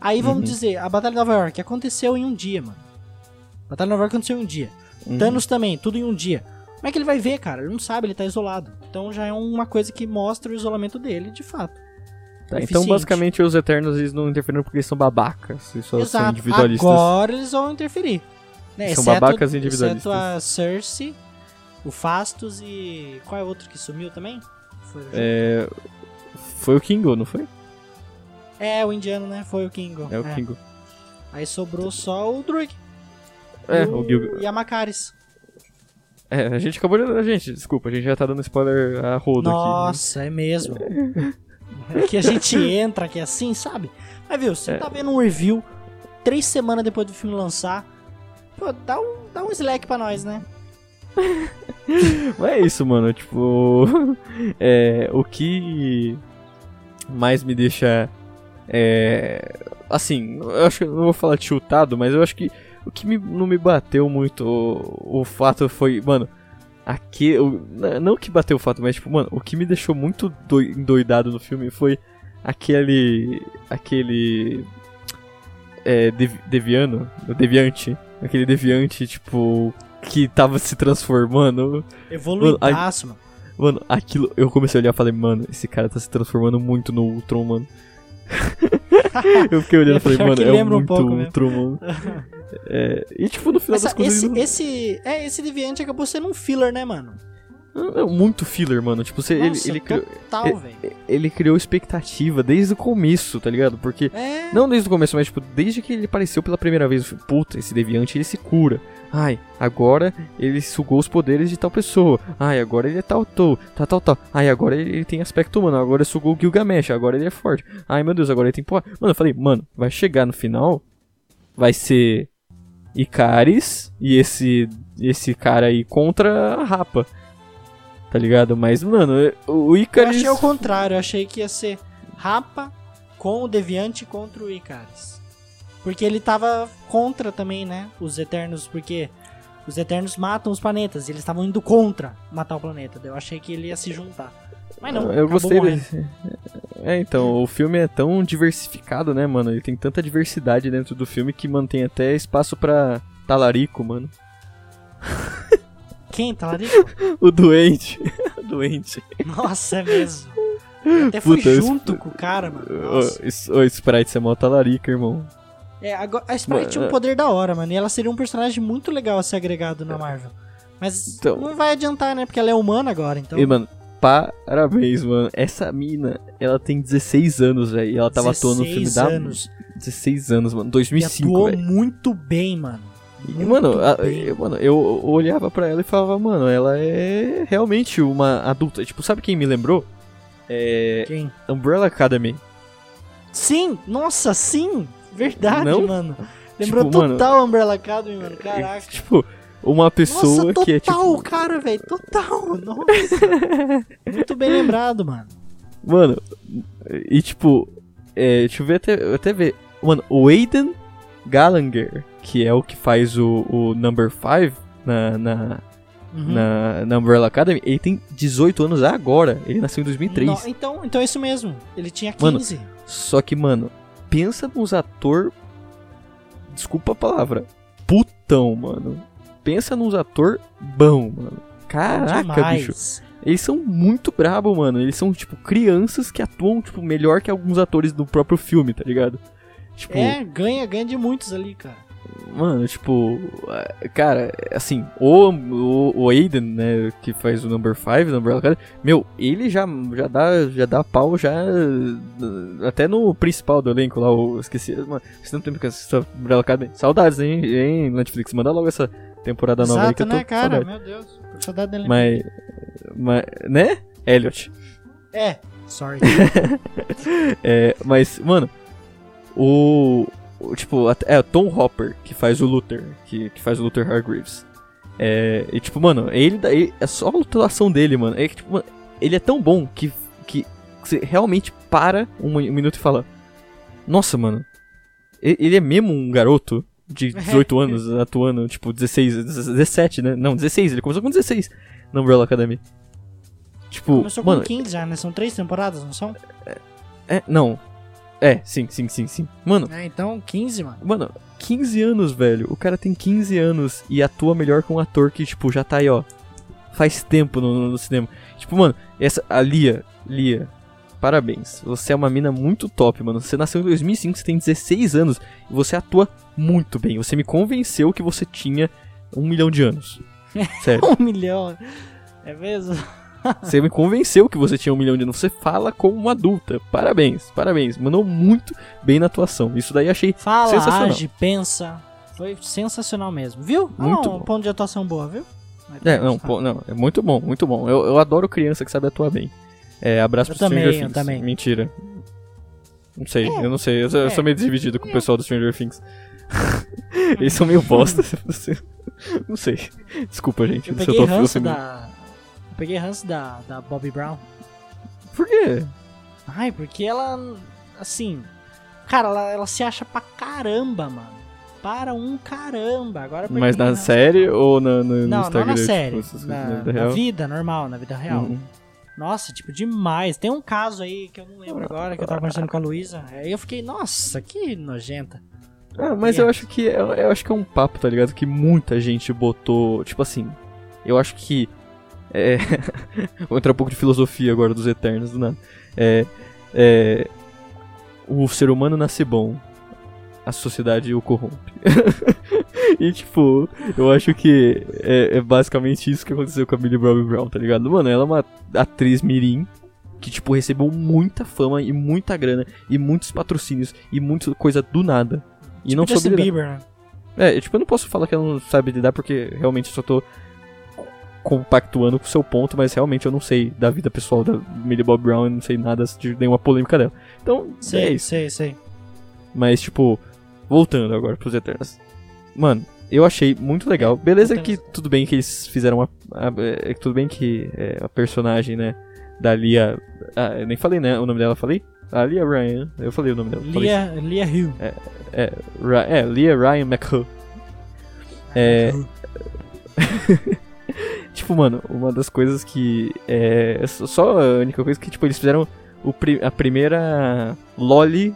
Aí vamos Uhum. dizer, a Batalha de Nova York aconteceu em um dia, mano. A Batalha de Nova York aconteceu em um dia. Uhum. Thanos também, tudo em um dia. Como é que ele vai ver, cara? Ele não sabe, ele tá isolado. Então já é uma coisa que mostra o isolamento dele, de fato. Tá, então, eficiente. basicamente, os Eternos eles não interferiram porque eles são babacas. Eles só são Exato. individualistas. Agora eles vão interferir. Né? São exceto- babacas individualistas. Exceto a Cersei, o Fastos e... Qual é o outro que sumiu também? Foi o É, foi o Kingo, não foi? É, o indiano, né? Foi o Kingo. É o Kingo. Aí sobrou só o Druig. É, e o Gil... E a Macaris. É, a gente acabou de... A gente, desculpa, a gente já tá dando spoiler a rodo aqui. né? Nossa, é mesmo. É que a gente entra aqui assim, sabe? Mas viu, você É. tá vendo um review três semanas depois do filme lançar. Pô, dá um, dá um slack pra nós, né? Mas é isso, mano. Tipo. é, o que mais me deixa. É, assim, eu acho que não vou falar tiltado, mas eu acho que o que me- não me bateu muito o, o fato foi, mano. Aqui, o- não que bateu o fato, mas tipo, mano, o que me deixou muito doi- endoidado no filme foi aquele. aquele. É, dev- deviano, deviante, aquele deviante, tipo, que tava se transformando. Evoluidaço, mano. Mano, aquilo, eu comecei a olhar e falei, mano, esse cara tá se transformando muito no Ultron, mano. eu fiquei olhando e É falei, mano, é um muito mesmo. Ultron, mano. É, e tipo, no final Mas das contas, esse, não- esse, é, esse Deviante acabou sendo um filler, né, mano? É muito filler, mano. Tipo, você, ele, Nossa, ele, criou, total, é- velho. ele criou expectativa desde o começo, tá ligado? Porque É, Não desde o começo, mas tipo, desde que ele apareceu pela primeira vez, puta, esse deviante ele se cura. Ai, agora ele sugou os poderes de tal pessoa. Ai, agora ele é tal, tal, tal, tal, tal. Ai, agora ele, ele tem aspecto humano. Agora ele sugou o Gilgamesh, agora ele é forte. Ai, meu Deus, agora ele tem porra. Mano, eu falei, mano, vai chegar no final, vai ser Icaris e esse esse cara aí contra a Rapa. Tá ligado? Mas, mano, o eu Icaris. achei o contrário. Eu achei que ia ser Rapa com o Deviante contra o Icaris. Porque ele tava contra também, né? Os Eternos, porque os Eternos matam os planetas. E eles estavam indo contra matar o planeta. Eu achei que ele ia se juntar. Mas não, Eu gostei desse. É, então, o filme é tão diversificado, né, mano? Ele tem tanta diversidade dentro do filme que mantém até espaço pra talarico, mano. Quem tá lá O doente. o doente. Nossa, é mesmo. Eu até fui Puta, eu- junto com o cara, mano. Nossa. Ô, Sprite, você é mó talarica, irmão. É, agora, a Sprite Mas, tinha um é. poder da hora, mano. E ela seria um personagem muito legal a ser agregado na Marvel. Mas Então- não vai adiantar, né? Porque ela é humana agora, então. E, mano, parabéns, mano. Essa mina, ela tem 16 anos, velho. E ela tava atuando no filme 16 da. anos. 16 anos, mano. E 2005, atuou velho. muito bem, mano. E, mano, a- eu, mano, eu olhava pra ela e falava, mano, ela é realmente uma adulta. Tipo, sabe quem me lembrou? É. Quem? Umbrella Academy. Sim! Nossa, sim! Verdade, Não? mano. Lembrou Tipo, mano, total Umbrella Academy, mano. Caraca. Tipo, uma pessoa Nossa, total, que é tipo. cara, velho. Total. Nossa. muito bem lembrado, mano. Mano, e tipo. É, deixa eu ver até, até ver. Mano, o Aiden Gallagher, que é o que faz o, o Number 5 na, na, Uhum. na, na Umbrella Academy, ele tem 18 anos agora. Ele nasceu em 2003. No- então, então é isso mesmo. Ele tinha Mano, 15. Só que, mano, pensa nos ator. Desculpa a palavra. Putão, mano. Pensa nos ator bom, mano. Caraca, Demais. bicho. Eles são muito brabo, mano. Eles são, tipo, crianças que atuam, tipo, melhor que alguns atores do próprio filme, tá ligado? Tipo, É, ganha, ganha de muitos ali, cara. Mano, tipo, é, cara, assim, o, o, o Aiden, né, que faz o Number 5, o Number Academy, meu, ele já, já, dá, já dá pau já até no principal do elenco lá, eu esqueci, mano, faz tanto tempo que assisto Umbrella Academy. Saudades, hein, hein, Netflix, manda logo essa temporada nova aí que Exato, eu tô né, cara? saudade. Meu Deus. Saudade dele. Mas, mas, né, Elliot. É, sorry. É, mas, mano, o. tipo, é Tom Hopper que faz o Luther, que, que faz o Luther Hargreaves. É, e tipo, mano, ele, ele é só a atuação dele, mano. É, que, tipo, mano, ele é tão bom que, que você realmente para um, um minuto e fala: Nossa, mano, ele é mesmo um garoto de 18 anos atuando, tipo, 16, 17, né? Não, 16, ele começou com 16 na Umbrella Academy. Tipo, Começou mano, com 15 já, né? São três temporadas, não são? é, não. É, sim, sim, sim, sim. Mano, É, então 15, mano. Mano, 15 anos, velho. O cara tem 15 anos e atua melhor que um ator que, tipo, já tá aí, ó. Faz tempo no, no- cinema. Tipo, mano, essa. A Lia. Lia. Parabéns. Você é uma mina muito top, mano. Você nasceu em 2005, você tem 16 anos e você atua muito bem. Você me convenceu que você tinha um milhão de anos. Sério. Um milhão. É mesmo? Você me convenceu que você tinha um milhão de anos. Você fala como uma adulta. Parabéns, parabéns. Mandou muito bem na atuação. Isso daí achei Fala, sensacional. age, pensa. Foi sensacional mesmo, viu? Muito Ah, um bom. ponto de atuação boa, viu? É, tá, não, tá. pô, não, é muito bom, muito bom. Eu, eu adoro criança que sabe atuar bem. É, abraço Eu pro Stranger também, eu Things. também. Mentira. Não sei, eu não sei. Eu, sou- eu é. sou meio dividido com o pessoal do Stranger Things. Eles são meio bosta. não sei. Desculpa, gente. Eu se peguei tô ranço da. Eu peguei ranço da, da Bobby Brown. Por quê? Ai, porque ela. Assim. Cara, ela, ela se acha pra caramba, mano. Para um caramba. Agora eu Mas na ranço. série ou na, no, no Não, Instagram? não na tipo, série. coisas Na, na vida na vida normal, na vida real. Uhum. Nossa, tipo, demais. Tem um caso aí que eu não lembro agora, que eu tava conversando com a Luísa. Aí eu fiquei, nossa, que nojenta. Ah, mas eu acho que eu, eu acho que é um papo, tá ligado? Que muita gente botou, tipo assim, eu acho que é, vou entrar um pouco de filosofia agora dos Eternos do nada. É, é, o ser humano nasce bom, a sociedade o corrompe. e tipo, eu acho que é, é basicamente isso que aconteceu com a Millie Bobby Brown, tá ligado? Mano, ela é uma atriz mirim que tipo recebeu muita fama e muita grana e muitos patrocínios e muita coisa do nada. E não Justin soube lidar. Bieber, né? É, tipo, eu não posso falar que ela não sabe lidar porque realmente eu só tô compactuando com o seu ponto, mas realmente eu não sei da vida pessoal da Millie Bob Brown, eu não sei nada de nenhuma polêmica dela. Então, é Sei, isso. sei, sei. Mas, tipo, voltando agora pros Eternos. Mano, eu achei muito legal. Beleza que tudo bem que eles fizeram a. a- é, tudo bem que é, a personagem, né, da Lia. Ah, eu nem falei, né? O nome dela falei? A Lia Ryan. Eu falei o nome dela. Lia, Lia Hill. Ra- é, Lia Ryan McHugh. É. tipo, mano, uma das coisas que. É. Só a única coisa que, tipo, eles fizeram o pri- a primeira Loli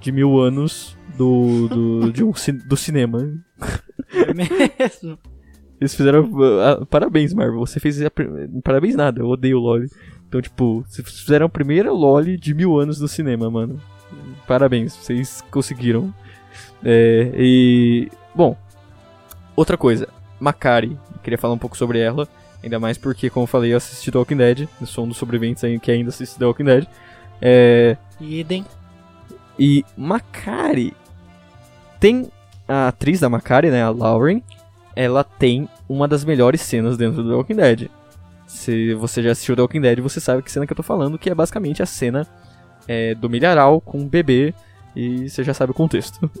de mil anos do. do, de um, do cinema. É mesmo. Eles fizeram. ah, parabéns, Marvel. Você fez. parabéns nada, eu odeio Loli. Então, tipo, vocês fizeram a primeira Loli de mil anos no cinema, mano. Parabéns, vocês conseguiram. É, e. Bom, outra coisa. Makari. Queria falar um pouco sobre ela. Ainda mais porque, como eu falei, eu assisti The Walking Dead. Eu sou um dos sobreviventes que ainda assiste The Walking Dead. É, Idem. e Makari tem a atriz da Makari, né, a Lauren, ela tem uma das melhores cenas dentro do The Walking Dead. Se você já assistiu The Walking Dead, você sabe que cena que eu tô falando, que é basicamente a cena é, do milharal com o bebê e você já sabe o contexto.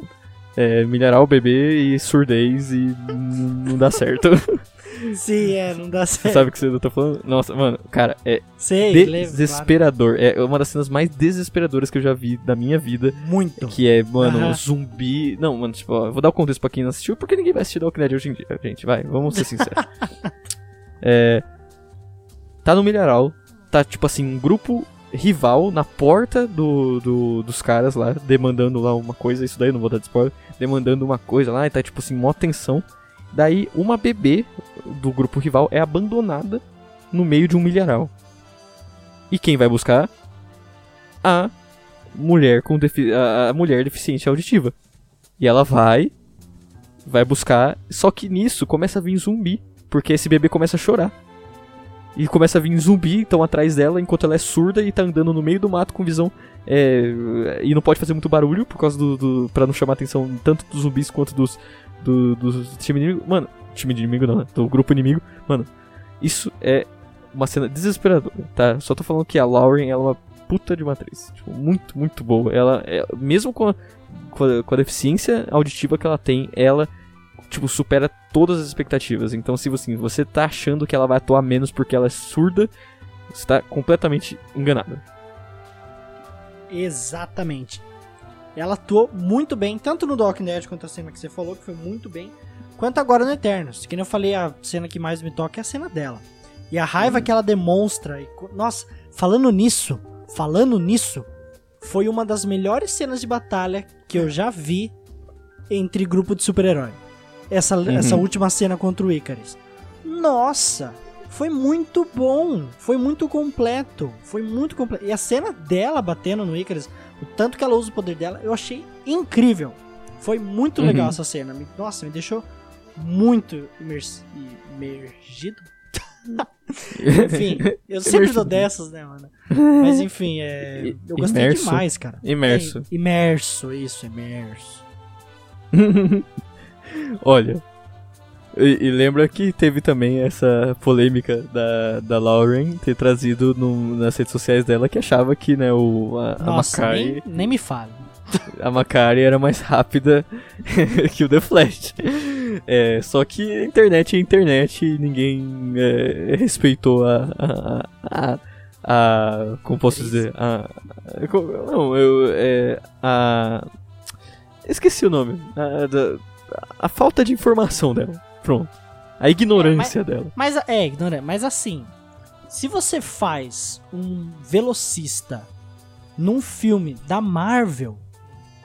É, milharal, bebê e surdez e não dá certo. Sim, é, não dá Você certo. sabe o que eu tô falando? Nossa, mano, cara, é Sei, lembro, claro. desesperador. É uma das cenas mais desesperadoras que eu já vi da minha vida. Muito. Que é, mano, Aham. zumbi. Não, mano, tipo, ó, vou dar o contexto pra quem não assistiu, porque ninguém vai assistir Walking Dead hoje em dia, gente. Vai, vamos ser sinceros. é. Tá no milharal, tá tipo assim, um grupo rival na porta do, do- dos caras lá, demandando lá uma coisa, isso daí não vou dar de spoiler, demandando uma coisa lá, e tá tipo assim, mó tensão. Daí uma bebê do grupo rival é abandonada no meio de um milharal. E quem vai buscar? A mulher com a mulher deficiente auditiva. E ela vai vai buscar, só que nisso começa a vir zumbi, porque esse bebê começa a chorar. E começa a vir zumbi, então atrás dela, enquanto ela é surda e tá andando no meio do mato com visão é, e não pode fazer muito barulho por causa do, do para não chamar atenção tanto dos zumbis quanto dos do, dos time inimigo. Mano, time inimigo não, né? do grupo inimigo. Mano, isso é uma cena desesperadora, tá? Só tô falando que a Lauren ela é uma puta de uma tipo, muito, muito boa. Ela, é, mesmo com a, com a, com a deficiência auditiva que ela tem, ela tipo, supera todas as expectativas. Então, se você, você tá achando que ela vai atuar menos porque ela é surda, Você tá completamente enganado. Exatamente. Ela atuou muito bem, tanto no Walking Dead quanto a cena que você falou, que foi muito bem, quanto agora no Eternos. Que nem eu falei, a cena que mais me toca é a cena dela. E a raiva que ela demonstra. E, nossa, falando nisso, falando nisso, foi uma das melhores cenas de batalha que eu já vi entre grupo de super-herói. Essa, essa última cena contra o Icarus. Nossa! Foi muito bom, foi muito completo, foi muito completo. E a cena dela batendo no Icarus, o tanto que ela usa o poder dela, eu achei incrível. Foi muito legal Uhum. essa cena. Nossa, me deixou muito imers- imergido. enfim, eu sempre dou dessas, né, mano? Mas enfim, é, eu gostei Imerso. demais, cara. Imerso. É, imerso, isso, imerso. Olha. E, e lembra que teve também essa polêmica da, da Lauren ter trazido no- nas redes sociais dela que achava que, né, o, a, a Macari, nem, nem me fale. a Macari era mais rápida que o The Flash. É, só que a internet é internet e ninguém é, respeitou a, a, a, a- Como posso dizer? A, não, eu. É, a. Esqueci o nome. A, da- a falta de informação dela. Pronto. A ignorância dela. Mas, é, ignorante, mas assim, se você faz um velocista num filme da Marvel,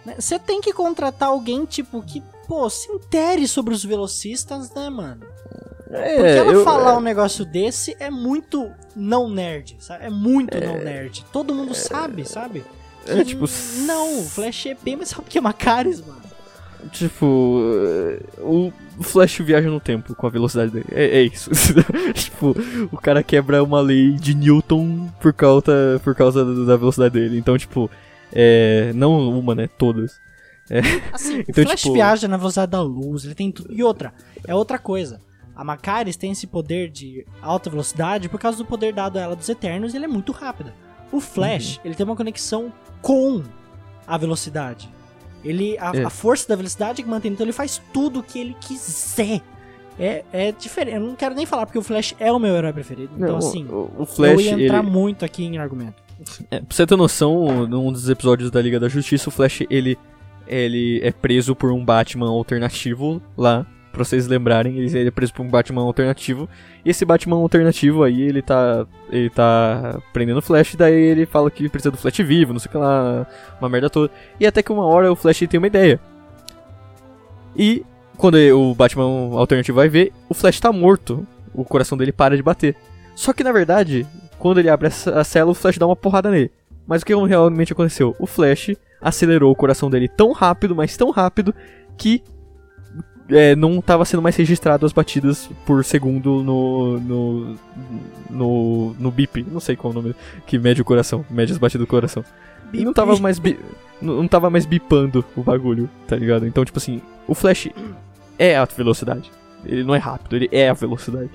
né, você tem que contratar alguém, tipo, que, pô, se intere sobre os velocistas, né, mano? É, Porque ela eu- falar é, um negócio desse é muito não nerd, sabe? É muito não nerd. Todo mundo sabe, sabe? é, tipo, Não, o Flash é bem mais rápido que Macaris, mano. Tipo, eh, o Flash viaja no tempo com a velocidade dele. É, é isso. tipo, o cara quebra uma lei de Newton por causa, por causa da velocidade dele. Então, tipo, é, não uma, né? Todas. Assim, Então, o Flash tipo- viaja na velocidade da luz, ele tem tudo. E outra, é outra coisa. A Macaris tem esse poder de alta velocidade por causa do poder dado a ela dos Eternos e ele é muito rápida. O Flash, Uhum. ele tem uma conexão com a velocidade. Ele, a, É. a força da velocidade que mantém, então ele faz tudo o que ele quiser. É, é diferente. Eu não quero nem falar porque o Flash é o meu herói preferido. Então, Não, assim, o, o eu Flash, ia entrar ele, muito aqui em argumento. é, pra você ter noção, num dos episódios da Liga da Justiça, o Flash, ele, ele é preso por um Batman alternativo lá. Pra vocês lembrarem, ele é preso por um Batman alternativo. E esse Batman alternativo aí, ele tá. Ele tá prendendo o Flash, daí ele fala que precisa do Flash vivo, não sei o que lá, uma merda toda. E até que uma hora o Flash tem uma ideia. E quando o Batman alternativo vai ver, o Flash tá morto. O coração dele para de bater. Só que na verdade, quando ele abre a cela, o Flash dá uma porrada nele. Mas o que realmente aconteceu? O Flash acelerou o coração dele tão rápido, mas tão rápido, que é, não estava sendo mais registrado as batidas por segundo no, no, no, no bip. Não sei qual é o nome que mede o coração, mede as batidas do coração. E não tava mais bi- não tava mais bipando o bagulho, tá ligado? Então, tipo assim, o Flash é a velocidade. Ele não é rápido, ele é a velocidade.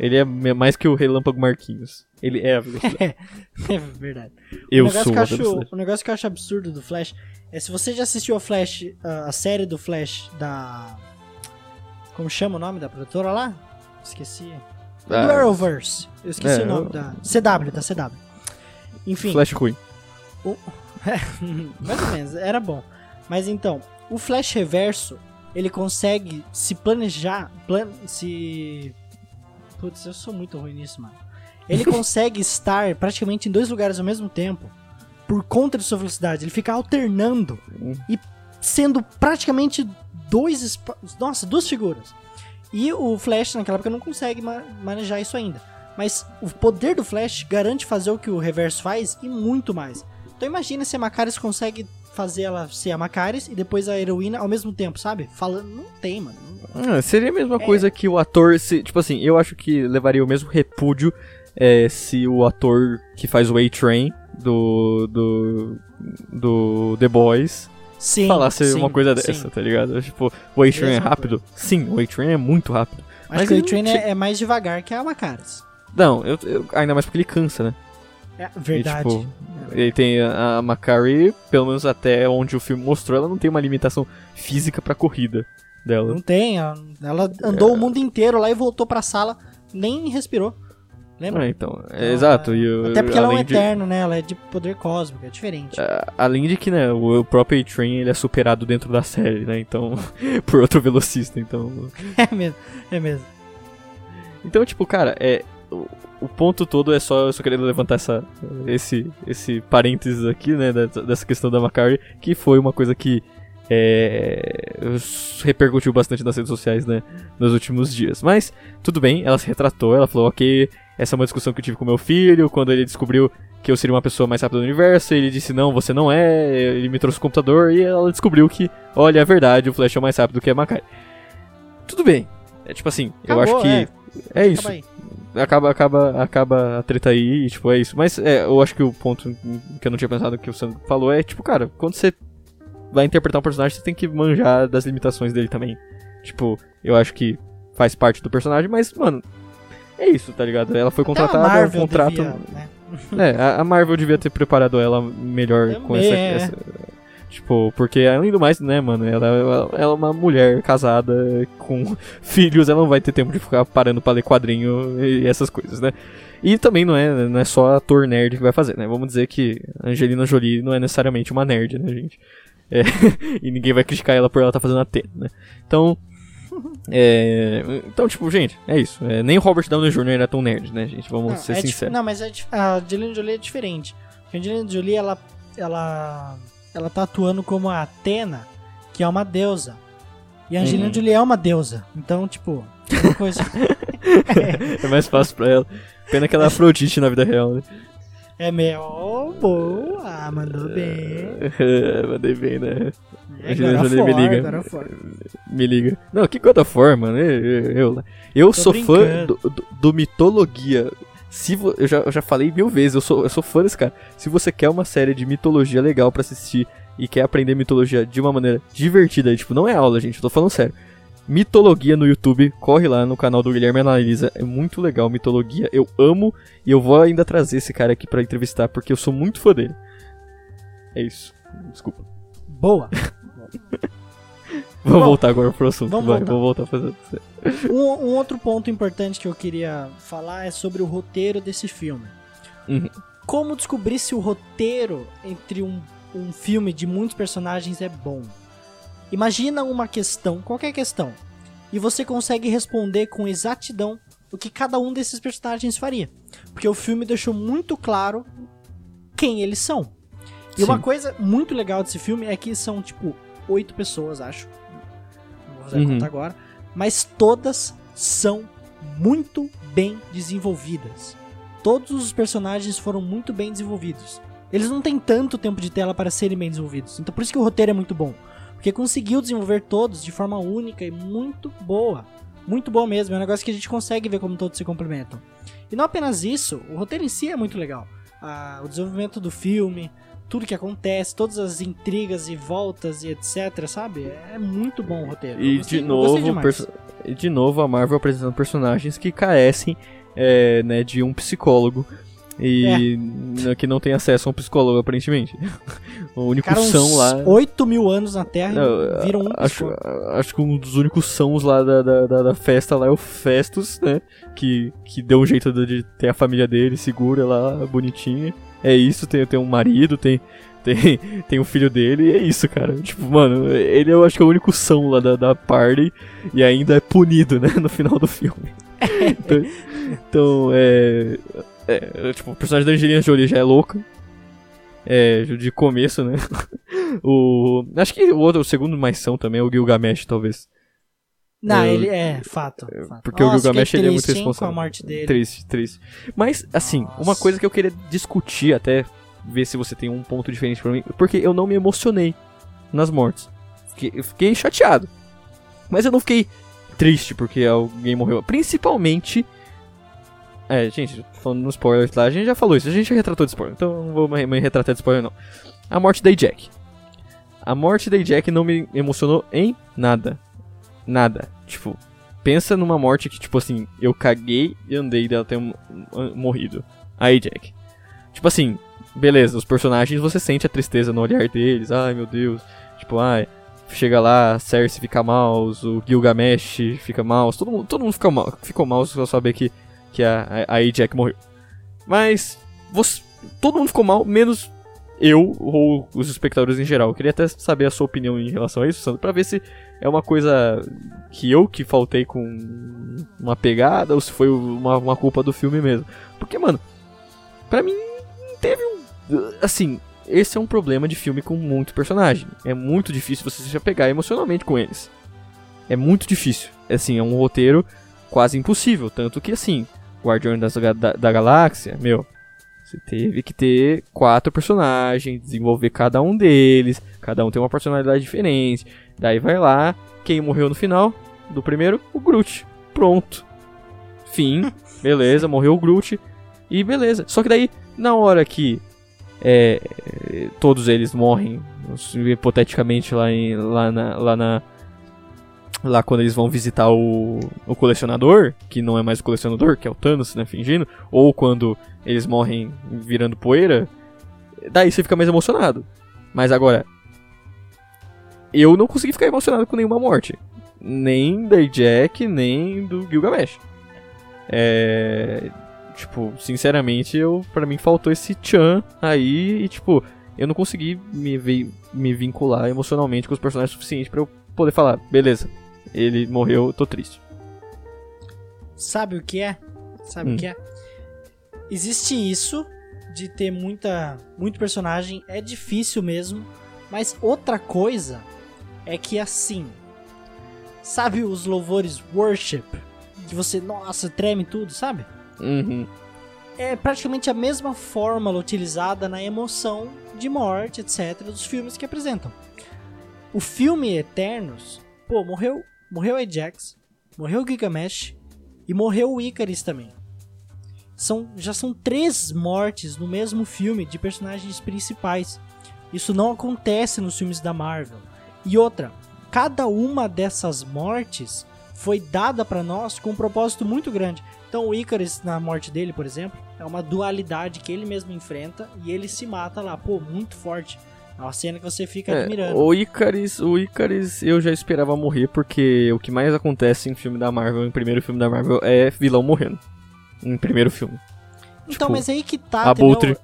Ele é mais que o Relâmpago Marquinhos. Ele é a velocidade. é verdade. Eu o sou que acho. O negócio que eu acho absurdo do Flash é se você já assistiu a Flash, a série do Flash da. Como chama o nome da produtora lá? Esqueci. do Ah, Arrowverse. Eu esqueci é, o nome eu- da. CW, da CW. Enfim, Flash ruim. mais ou menos, era bom. Mas então, o Flash Reverso, ele consegue se planejar, plan se... Putz, eu sou muito ruim nisso, mano. Ele consegue estar praticamente em dois lugares ao mesmo tempo, por conta de sua velocidade. Ele fica alternando Hum. e sendo praticamente dois... Nossa, duas figuras. E o Flash, naquela época, não consegue ma- manejar isso ainda. Mas o poder do Flash garante fazer o que o Reverso faz e muito mais. Então imagina se a Macaris consegue fazer ela ser a Macaris e depois a heroína ao mesmo tempo, sabe? Falando, não tem, mano. Ah, seria a mesma É. coisa que o ator. Se, tipo assim, eu acho que levaria o mesmo repúdio é, se o ator que faz o A-Train do, do. do The Boys Sim. falasse sim, uma coisa sim. dessa, tá ligado? Tipo, o A-Train é rápido? Sim, o A-Train é muito rápido. Acho Mas que o A-Train é, é mais devagar que a Macaris. Não, eu, eu- ainda mais porque ele cansa, né? É verdade. E, tipo, ele tem a, a Macari, pelo menos até onde o filme mostrou, ela não tem uma limitação física pra corrida dela. Não tem, ela, ela andou o mundo inteiro lá e voltou pra sala, nem respirou. Lembra? É, então, é, exato. E, o- Até porque ela é um além de- eterno, né? Ela é de poder cósmico, é diferente. a- além de que, né, o, o próprio A-Train ele é superado dentro da série, né? Então, por outro velocista, então. É mesmo, é mesmo. Então, tipo, cara, é. O, o ponto todo é só eu só querendo levantar essa, esse, esse parênteses aqui, né, dessa, dessa questão da Macari, que foi uma coisa que é, repercutiu bastante nas redes sociais, né, nos últimos dias. Mas, tudo bem, ela se retratou, ela falou, ok, essa é uma discussão que eu tive com meu filho, quando ele descobriu que eu seria uma pessoa mais rápida do universo, ele disse, não, você não é, ele me trouxe o computador, e ela descobriu que, olha, é verdade, o Flash é mais rápido que a Macari. Tudo bem, é tipo assim, eu Acabou, acho que... é. É isso Acaba acaba, acaba, acaba a treta aí, e, tipo, é isso. Mas é, eu acho que o ponto que eu não tinha pensado que o Sandro falou é, tipo, cara, quando você vai interpretar um personagem, você tem que manjar das limitações dele também. Tipo, eu acho que faz parte do personagem, mas, mano, é isso, tá ligado? Ela foi contratada, é um contrato. devia, né? É, a, a Marvel devia ter preparado ela melhor com Também, essa, é. essa- Tipo, porque além do mais, né, mano, ela, ela, ela é uma mulher casada com filhos, ela não vai ter tempo de ficar parando pra ler quadrinho e essas coisas, né? E também não é, não é só ator nerd que vai fazer, né? Vamos dizer que Angelina Jolie não é necessariamente uma nerd, né, gente? É, e ninguém vai criticar ela por ela estar fazendo a T, né? Então. É, então, tipo, gente, é isso. É, nem o Robert Downey Jr. é tão nerd, né, gente? Vamos Não, ser é sinceros. Não, mas é a Angelina Jolie é diferente. A Angelina Jolie, ela, ela, ela tá atuando como a Atena, que é uma deusa. E a Angelina Uhum. Jolie é uma deusa. Então, tipo, é coisa... É mais fácil pra ela. Pena que ela é Afrodite na vida real, né? é meio... Oh, boa, mandou bem. Mandei bem, né? É, Jolie me liga. Me liga. Não, que God of War, mano. Eu, eu, eu, sou fã brincando. do, do, do mitologia. Se vo- eu, já, eu já falei mil vezes, eu sou, eu sou fã desse cara. Se você quer uma série de mitologia legal pra assistir e quer aprender mitologia de uma maneira divertida, tipo, não é aula, gente, eu tô falando sério. Mitologia no YouTube, corre lá no canal do Guilherme Analisa, é muito legal mitologia, eu amo e eu vou ainda trazer esse cara aqui pra entrevistar porque eu sou muito fã dele. É isso. Desculpa. Boa. Vamos Bom, voltar agora pro assunto. vamos Vai, voltar. vou voltar a fazer. Um, um outro ponto importante que eu queria falar é sobre o roteiro desse filme. Uhum. Como descobrir se o roteiro entre um, um filme de muitos personagens é bom? Imagina uma questão, qualquer questão, e você consegue responder com exatidão o que cada um desses personagens faria. Porque o filme deixou muito claro quem eles são. E uma Sim. coisa muito legal desse filme é que são, tipo, oito pessoas, acho. Não vou fazer Uhum. conta agora. Mas todas são muito bem desenvolvidas. Todos os personagens foram muito bem desenvolvidos. Eles não têm tanto tempo de tela para serem bem desenvolvidos. Então por isso que o roteiro é muito bom. Porque conseguiu desenvolver todos de forma única e muito boa. Muito boa mesmo. É um negócio que a gente consegue ver como todos se complementam. E não apenas isso, o roteiro em si é muito legal. Ah, o desenvolvimento do filme, tudo que acontece, todas as intrigas e voltas e etc, sabe? É muito bom o roteiro. E gostei- de novo, e de novo a Marvel apresentando personagens que carecem é, né, de um psicólogo e É. que não tem acesso a um psicólogo aparentemente. o único são lá. 8 mil anos na Terra Não, viram um acho, psicólogo. acho que um dos únicos sãos lá da, da, da- festa lá é o Festus, né? Que, que deu um jeito de ter a família dele segura lá, bonitinha. É isso, tem, tem um marido, tem, tem, tem um filho dele, e é isso, cara. Tipo, mano, ele eu acho que é o único são lá da, da party e ainda é punido, né? No final do filme. então, então, é, é, Tipo, o personagem da Angelina Jolie já é louca. É, de começo, né? o. Acho que o outro, o segundo mais são também é o Gilgamesh, talvez. Não, eu- ele é fato. fato. Porque o Nossa, Gilgamesh fiquei ele é muito hein, responsável. Com a morte dele. Triste, triste. Mas, assim, uma Nossa. coisa que eu queria discutir até, ver se você tem um ponto diferente pra mim, porque eu não me emocionei nas mortes. Fiquei, eu fiquei chateado. Mas eu não fiquei triste porque alguém morreu. Principalmente. É, gente, falando no spoiler lá, a gente já falou isso, a gente já retratou de spoiler, então eu não vou me me retratar de spoiler não. A morte da Jack. A morte da Jack não me emocionou em nada. Nada. Tipo, pensa numa morte que, tipo assim, eu caguei e andei dela ter morrido. Aí, Jack. Tipo assim, beleza, os personagens você sente a tristeza no olhar deles. Ai, meu Deus. Tipo, ai, chega lá, Cersei fica mal, o Gilgamesh fica mal, todo mundo, todo mundo fica mal, ficou mal só saber que que a, a, Jack morreu. Mas você, todo mundo ficou mal, menos eu ou os espectadores em geral. Eu queria até saber a sua opinião em relação a isso, Sandro, pra ver se é uma coisa que eu que faltei com uma pegada ou se foi uma, uma culpa do filme mesmo. Porque, mano, pra mim teve um. Assim, esse é um problema de filme com muito personagem. É muito difícil você se apegar emocionalmente com eles. É muito difícil. Assim, é um roteiro quase impossível. Tanto que, assim, Guardiões da, da, da Galáxia, meu, você teve que ter quatro personagens, desenvolver cada um deles, cada um tem uma personalidade diferente. Daí vai lá, quem morreu no final do primeiro? O Groot. Pronto. Fim. Beleza, morreu o Groot. E beleza. Só que daí, na hora que é, todos eles morrem, hipoteticamente lá, em, lá, na, lá na. Lá quando eles vão visitar o, o colecionador, que não é mais o colecionador, que é o Thanos, né, fingindo, ou quando eles morrem virando poeira, daí você fica mais emocionado. Mas agora, eu não consegui ficar emocionado com nenhuma morte. Nem da Jack, nem do Gilgamesh. É. Tipo, sinceramente, eu para mim faltou esse Chan aí e, tipo, eu não consegui me, me vincular emocionalmente com os personagens suficiente para eu poder falar, beleza, ele morreu, tô triste. Sabe o que é? Sabe hum. o que é? Existe isso de ter muita muito personagem, é difícil mesmo, mas outra coisa é que assim, sabe os louvores worship, que você, nossa, treme tudo, sabe? Uhum. É praticamente a mesma fórmula utilizada na emoção de morte, etc, dos filmes que apresentam. O filme Eternos, pô, morreu, morreu Ajax, morreu Gilgamesh e morreu o Icarus também. São, já são três mortes no mesmo filme de personagens principais. Isso não acontece nos filmes da Marvel. E outra, cada uma dessas mortes foi dada para nós com um propósito muito grande. Então o Icarus, na morte dele, por exemplo, é uma dualidade que ele mesmo enfrenta e ele se mata lá, pô, muito forte. É uma cena que você fica é, admirando. O Icarus, o Icarus eu já esperava morrer, porque o que mais acontece em filme da Marvel, em primeiro filme da Marvel, é vilão morrendo. Em primeiro filme. Então, tipo, mas aí que tá, Abutre.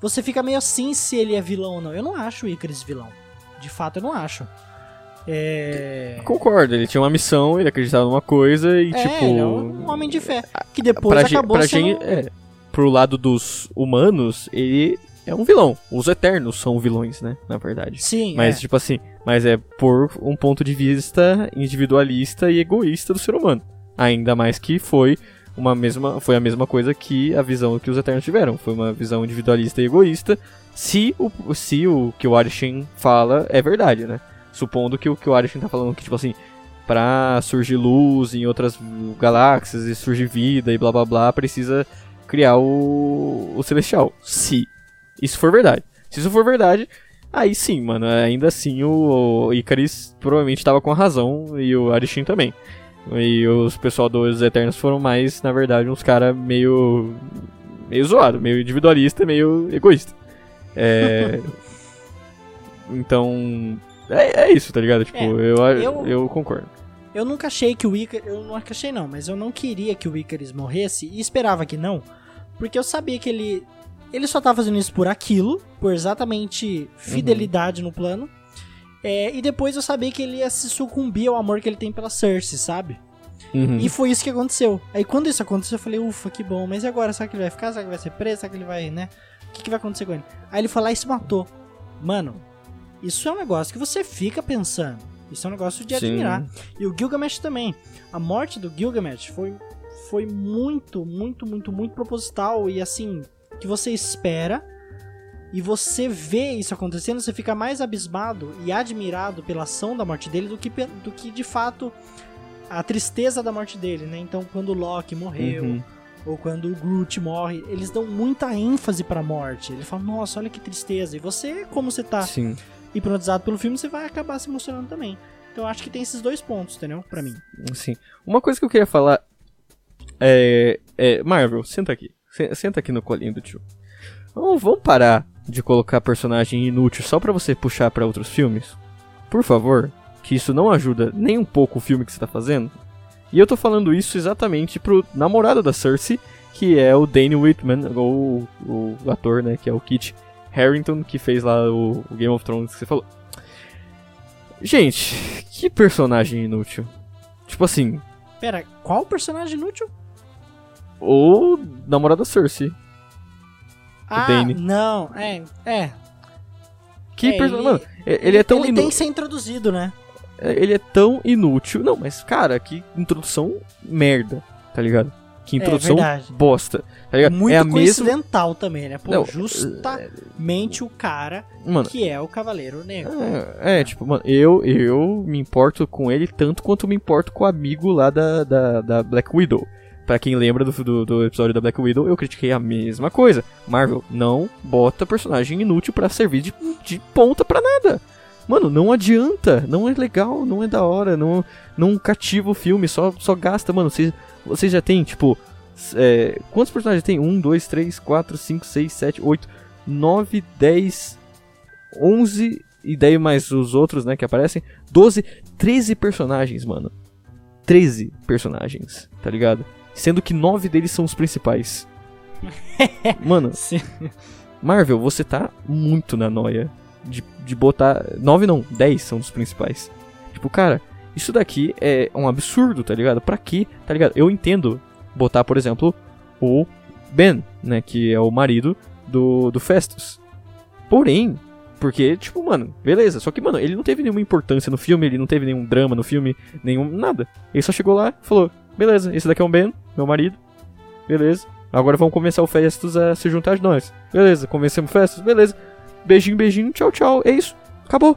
Você fica meio assim se ele é vilão ou não. Eu não acho o Icarus vilão. De fato, eu não acho. É... Concordo, ele tinha uma missão, ele acreditava numa coisa e é, tipo. Ele é um homem de fé. Que depois pra acabou pra sendo... gente, é, Pro lado dos humanos, ele é um vilão. Os Eternos são vilões, né? Na verdade. Sim. Mas, é. tipo assim, mas é por um ponto de vista individualista e egoísta do ser humano. Ainda mais que foi uma mesma. Foi a mesma coisa que a visão que os Eternos tiveram. Foi uma visão individualista e egoísta. Se o, se o que o Arishin fala é verdade, né? Supondo que o que o Arishin tá falando que, tipo assim, pra surgir luz em outras galáxias e surgir vida e blá blá blá, precisa criar o, o Celestial. Se isso for verdade. Se isso for verdade, aí sim, mano. Ainda assim o, o Icarus provavelmente tava com a razão e o Arishin também. E os pessoal dos Eternos foram mais, na verdade, uns caras meio. meio zoado, meio individualista, meio egoísta. É. então. É, é isso, tá ligado? Tipo, é, eu, eu, eu concordo. Eu nunca achei que o Icarus. Eu não achei, não, mas eu não queria que o Icarus morresse e esperava que não. Porque eu sabia que ele. Ele só tava fazendo isso por aquilo, por exatamente fidelidade uhum. no plano. É, e depois eu sabia que ele ia se sucumbir ao amor que ele tem pela Cersei, sabe? Uhum. E foi isso que aconteceu. Aí quando isso aconteceu, eu falei, ufa, que bom. Mas e agora? Será que ele vai ficar? Será que ele vai ser preso? Será que ele vai, né? O que, que vai acontecer com ele? Aí ele foi lá e se matou. Mano, isso é um negócio que você fica pensando. Isso é um negócio de Sim. admirar. E o Gilgamesh também. A morte do Gilgamesh foi, foi muito, muito, muito, muito proposital. E assim, que você espera. E você vê isso acontecendo, você fica mais abismado e admirado pela ação da morte dele do que, do que de fato a tristeza da morte dele, né? Então, quando o Loki morreu, uhum. Ou quando o Groot morre, eles dão muita ênfase pra morte. Ele fala, nossa, olha que tristeza. E você, como você tá Sim hipnotizado pelo filme, você vai acabar se emocionando também. Então eu acho que tem esses dois pontos, entendeu? Pra mim. Sim. Uma coisa que eu queria falar é. é Marvel, senta aqui. Senta aqui no colinho do tio. Vamos, vamos parar de colocar personagem inútil só pra você puxar para outros filmes? Por favor, que isso não ajuda nem um pouco o filme que você tá fazendo. E eu tô falando isso exatamente pro namorado da Cersei, que é o Danny Whitman, ou o, ator, né, que é o Kit Harington, que fez lá o, o Game of Thrones que você falou. Gente, que personagem inútil. Tipo assim, Pera, qual personagem inútil? o namorado da Cersei. Ah, não, é, é. Que É, perso- ele- Mano, é- ele é tão Ele inu- tem que ser introduzido, né? É, ele é tão inútil. Não, mas cara, que introdução merda, tá ligado? Que introdução verdade. bosta, tá ligado? Muito é a mesma. coincidental também, né? Pô, Não, justamente o cara Mano, que é o Cavaleiro Negro. É, é, tipo, mano, eu, eu me importo com ele tanto quanto me importo com o amigo lá da, da, da Black Widow. Pra quem lembra do, do, do episódio da Black Widow, eu critiquei a mesma coisa. Marvel, não bota personagem inútil pra servir de, de ponta pra nada. Mano, não adianta, não é legal, não é da hora, não, não cativa o filme, só, só gasta, mano. Vocês vocês já tem, tipo, é, quantos personagens tem? 1, 2, 3, 4, 5, 6, 7, 8, 9, 10, 11 e daí mais os outros, né, que aparecem. 12, 13 personagens, mano. 13 personagens, tá ligado? Sendo que 9 deles são os principais. Mano, Sim. Marvel, você tá muito na noia de, de botar. 9 não, 10 são os principais. Tipo, cara, isso daqui é um absurdo, tá ligado? Pra quê? Tá ligado? Eu entendo botar, por exemplo, o Ben, né? Que é o marido do, do Festus. Porém, porque, tipo, mano, beleza. Só que, mano, ele não teve nenhuma importância no filme, ele não teve nenhum drama no filme, nenhum. nada. Ele só chegou lá e falou: beleza, esse daqui é o Ben, meu marido. Beleza. Agora vamos convencer o Festus a se juntar de nós. Beleza, convencemos o Festus, beleza. Beijinho, beijinho, tchau, tchau. É isso. Acabou.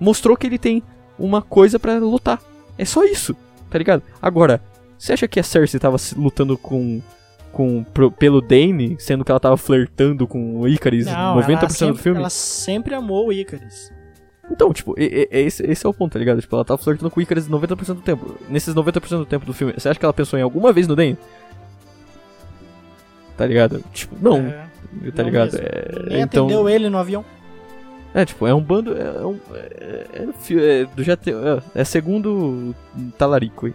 Mostrou que ele tem uma coisa pra lutar. É só isso, tá ligado? Agora, você acha que a Cersei tava se- lutando com. com pro- pelo Dane, sendo que ela tava flertando com o Icarus Não, 90% ela do sempre, filme? Ela sempre amou o Icarus. Então, tipo, e- e- esse, esse é o ponto, tá ligado? Tipo, ela tava flertando com o Icarus 90% do tempo. Nesses 90% do tempo do filme, você acha que ela pensou em alguma vez no Dane? Tá ligado? Tipo, não, É, tá não ligado? mesmo. É, Nem então, atendeu ele no avião. é, tipo, é um bando. É, um, é, é, é, do já tem, é, é segundo talarico aí.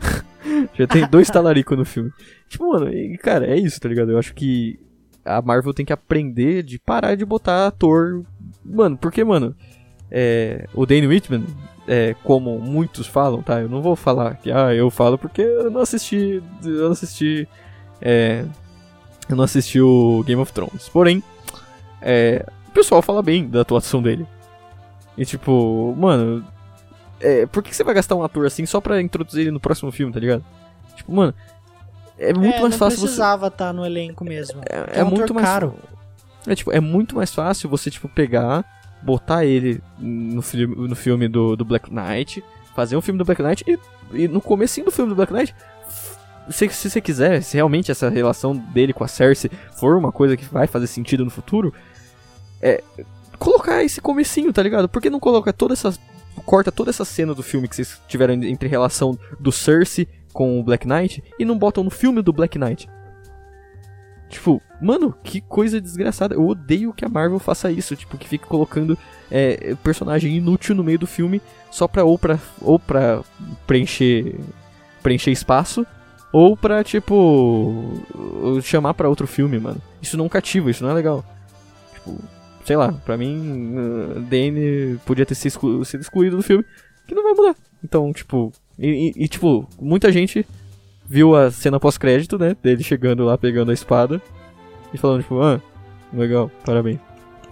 já tem dois talarico no filme. Tipo, mano, e, cara, é isso, tá ligado? Eu acho que a Marvel tem que aprender de parar de botar ator. Mano, porque, mano, é, o Danny Whitman, é, como muitos falam, tá? Eu não vou falar que, ah, eu falo porque eu não assisti. Eu não assisti. É, eu não assisti o Game of Thrones. Porém, é, o pessoal fala bem da atuação dele. E tipo, mano, é, por que você vai gastar um ator assim só pra introduzir ele no próximo filme, tá ligado? Tipo, mano, é muito é, mais fácil você. precisava estar no elenco mesmo. É, é é um muito mais caro. É tipo, é muito mais fácil você tipo pegar, botar ele no filme, no filme do, do Black Knight, fazer um filme do Black Knight e, e no comecinho do filme do Black Knight, se, se você quiser, se realmente essa relação dele com a Cersei for uma coisa que vai fazer sentido no futuro, é colocar esse comecinho, tá ligado? Por que não coloca toda essa corta toda essa cena do filme que vocês tiveram entre relação do Cersei com o Black Knight e não botam no filme do Black Knight? Tipo, mano, que coisa desgraçada. Eu odeio que a Marvel faça isso, tipo, que fique colocando é, personagem inútil no meio do filme só pra ou pra, ou pra preencher, preencher espaço ou pra, tipo, chamar pra outro filme, mano. Isso não cativa, isso não é legal. Tipo, sei lá, pra mim, uh, Dane podia ter sido exclu- sido excluído do filme, que não vai mudar. Então, tipo, e, e- e, tipo, muita gente viu a cena pós-crédito, né? Dele chegando lá, pegando a espada e falando, tipo, ah, legal, parabéns.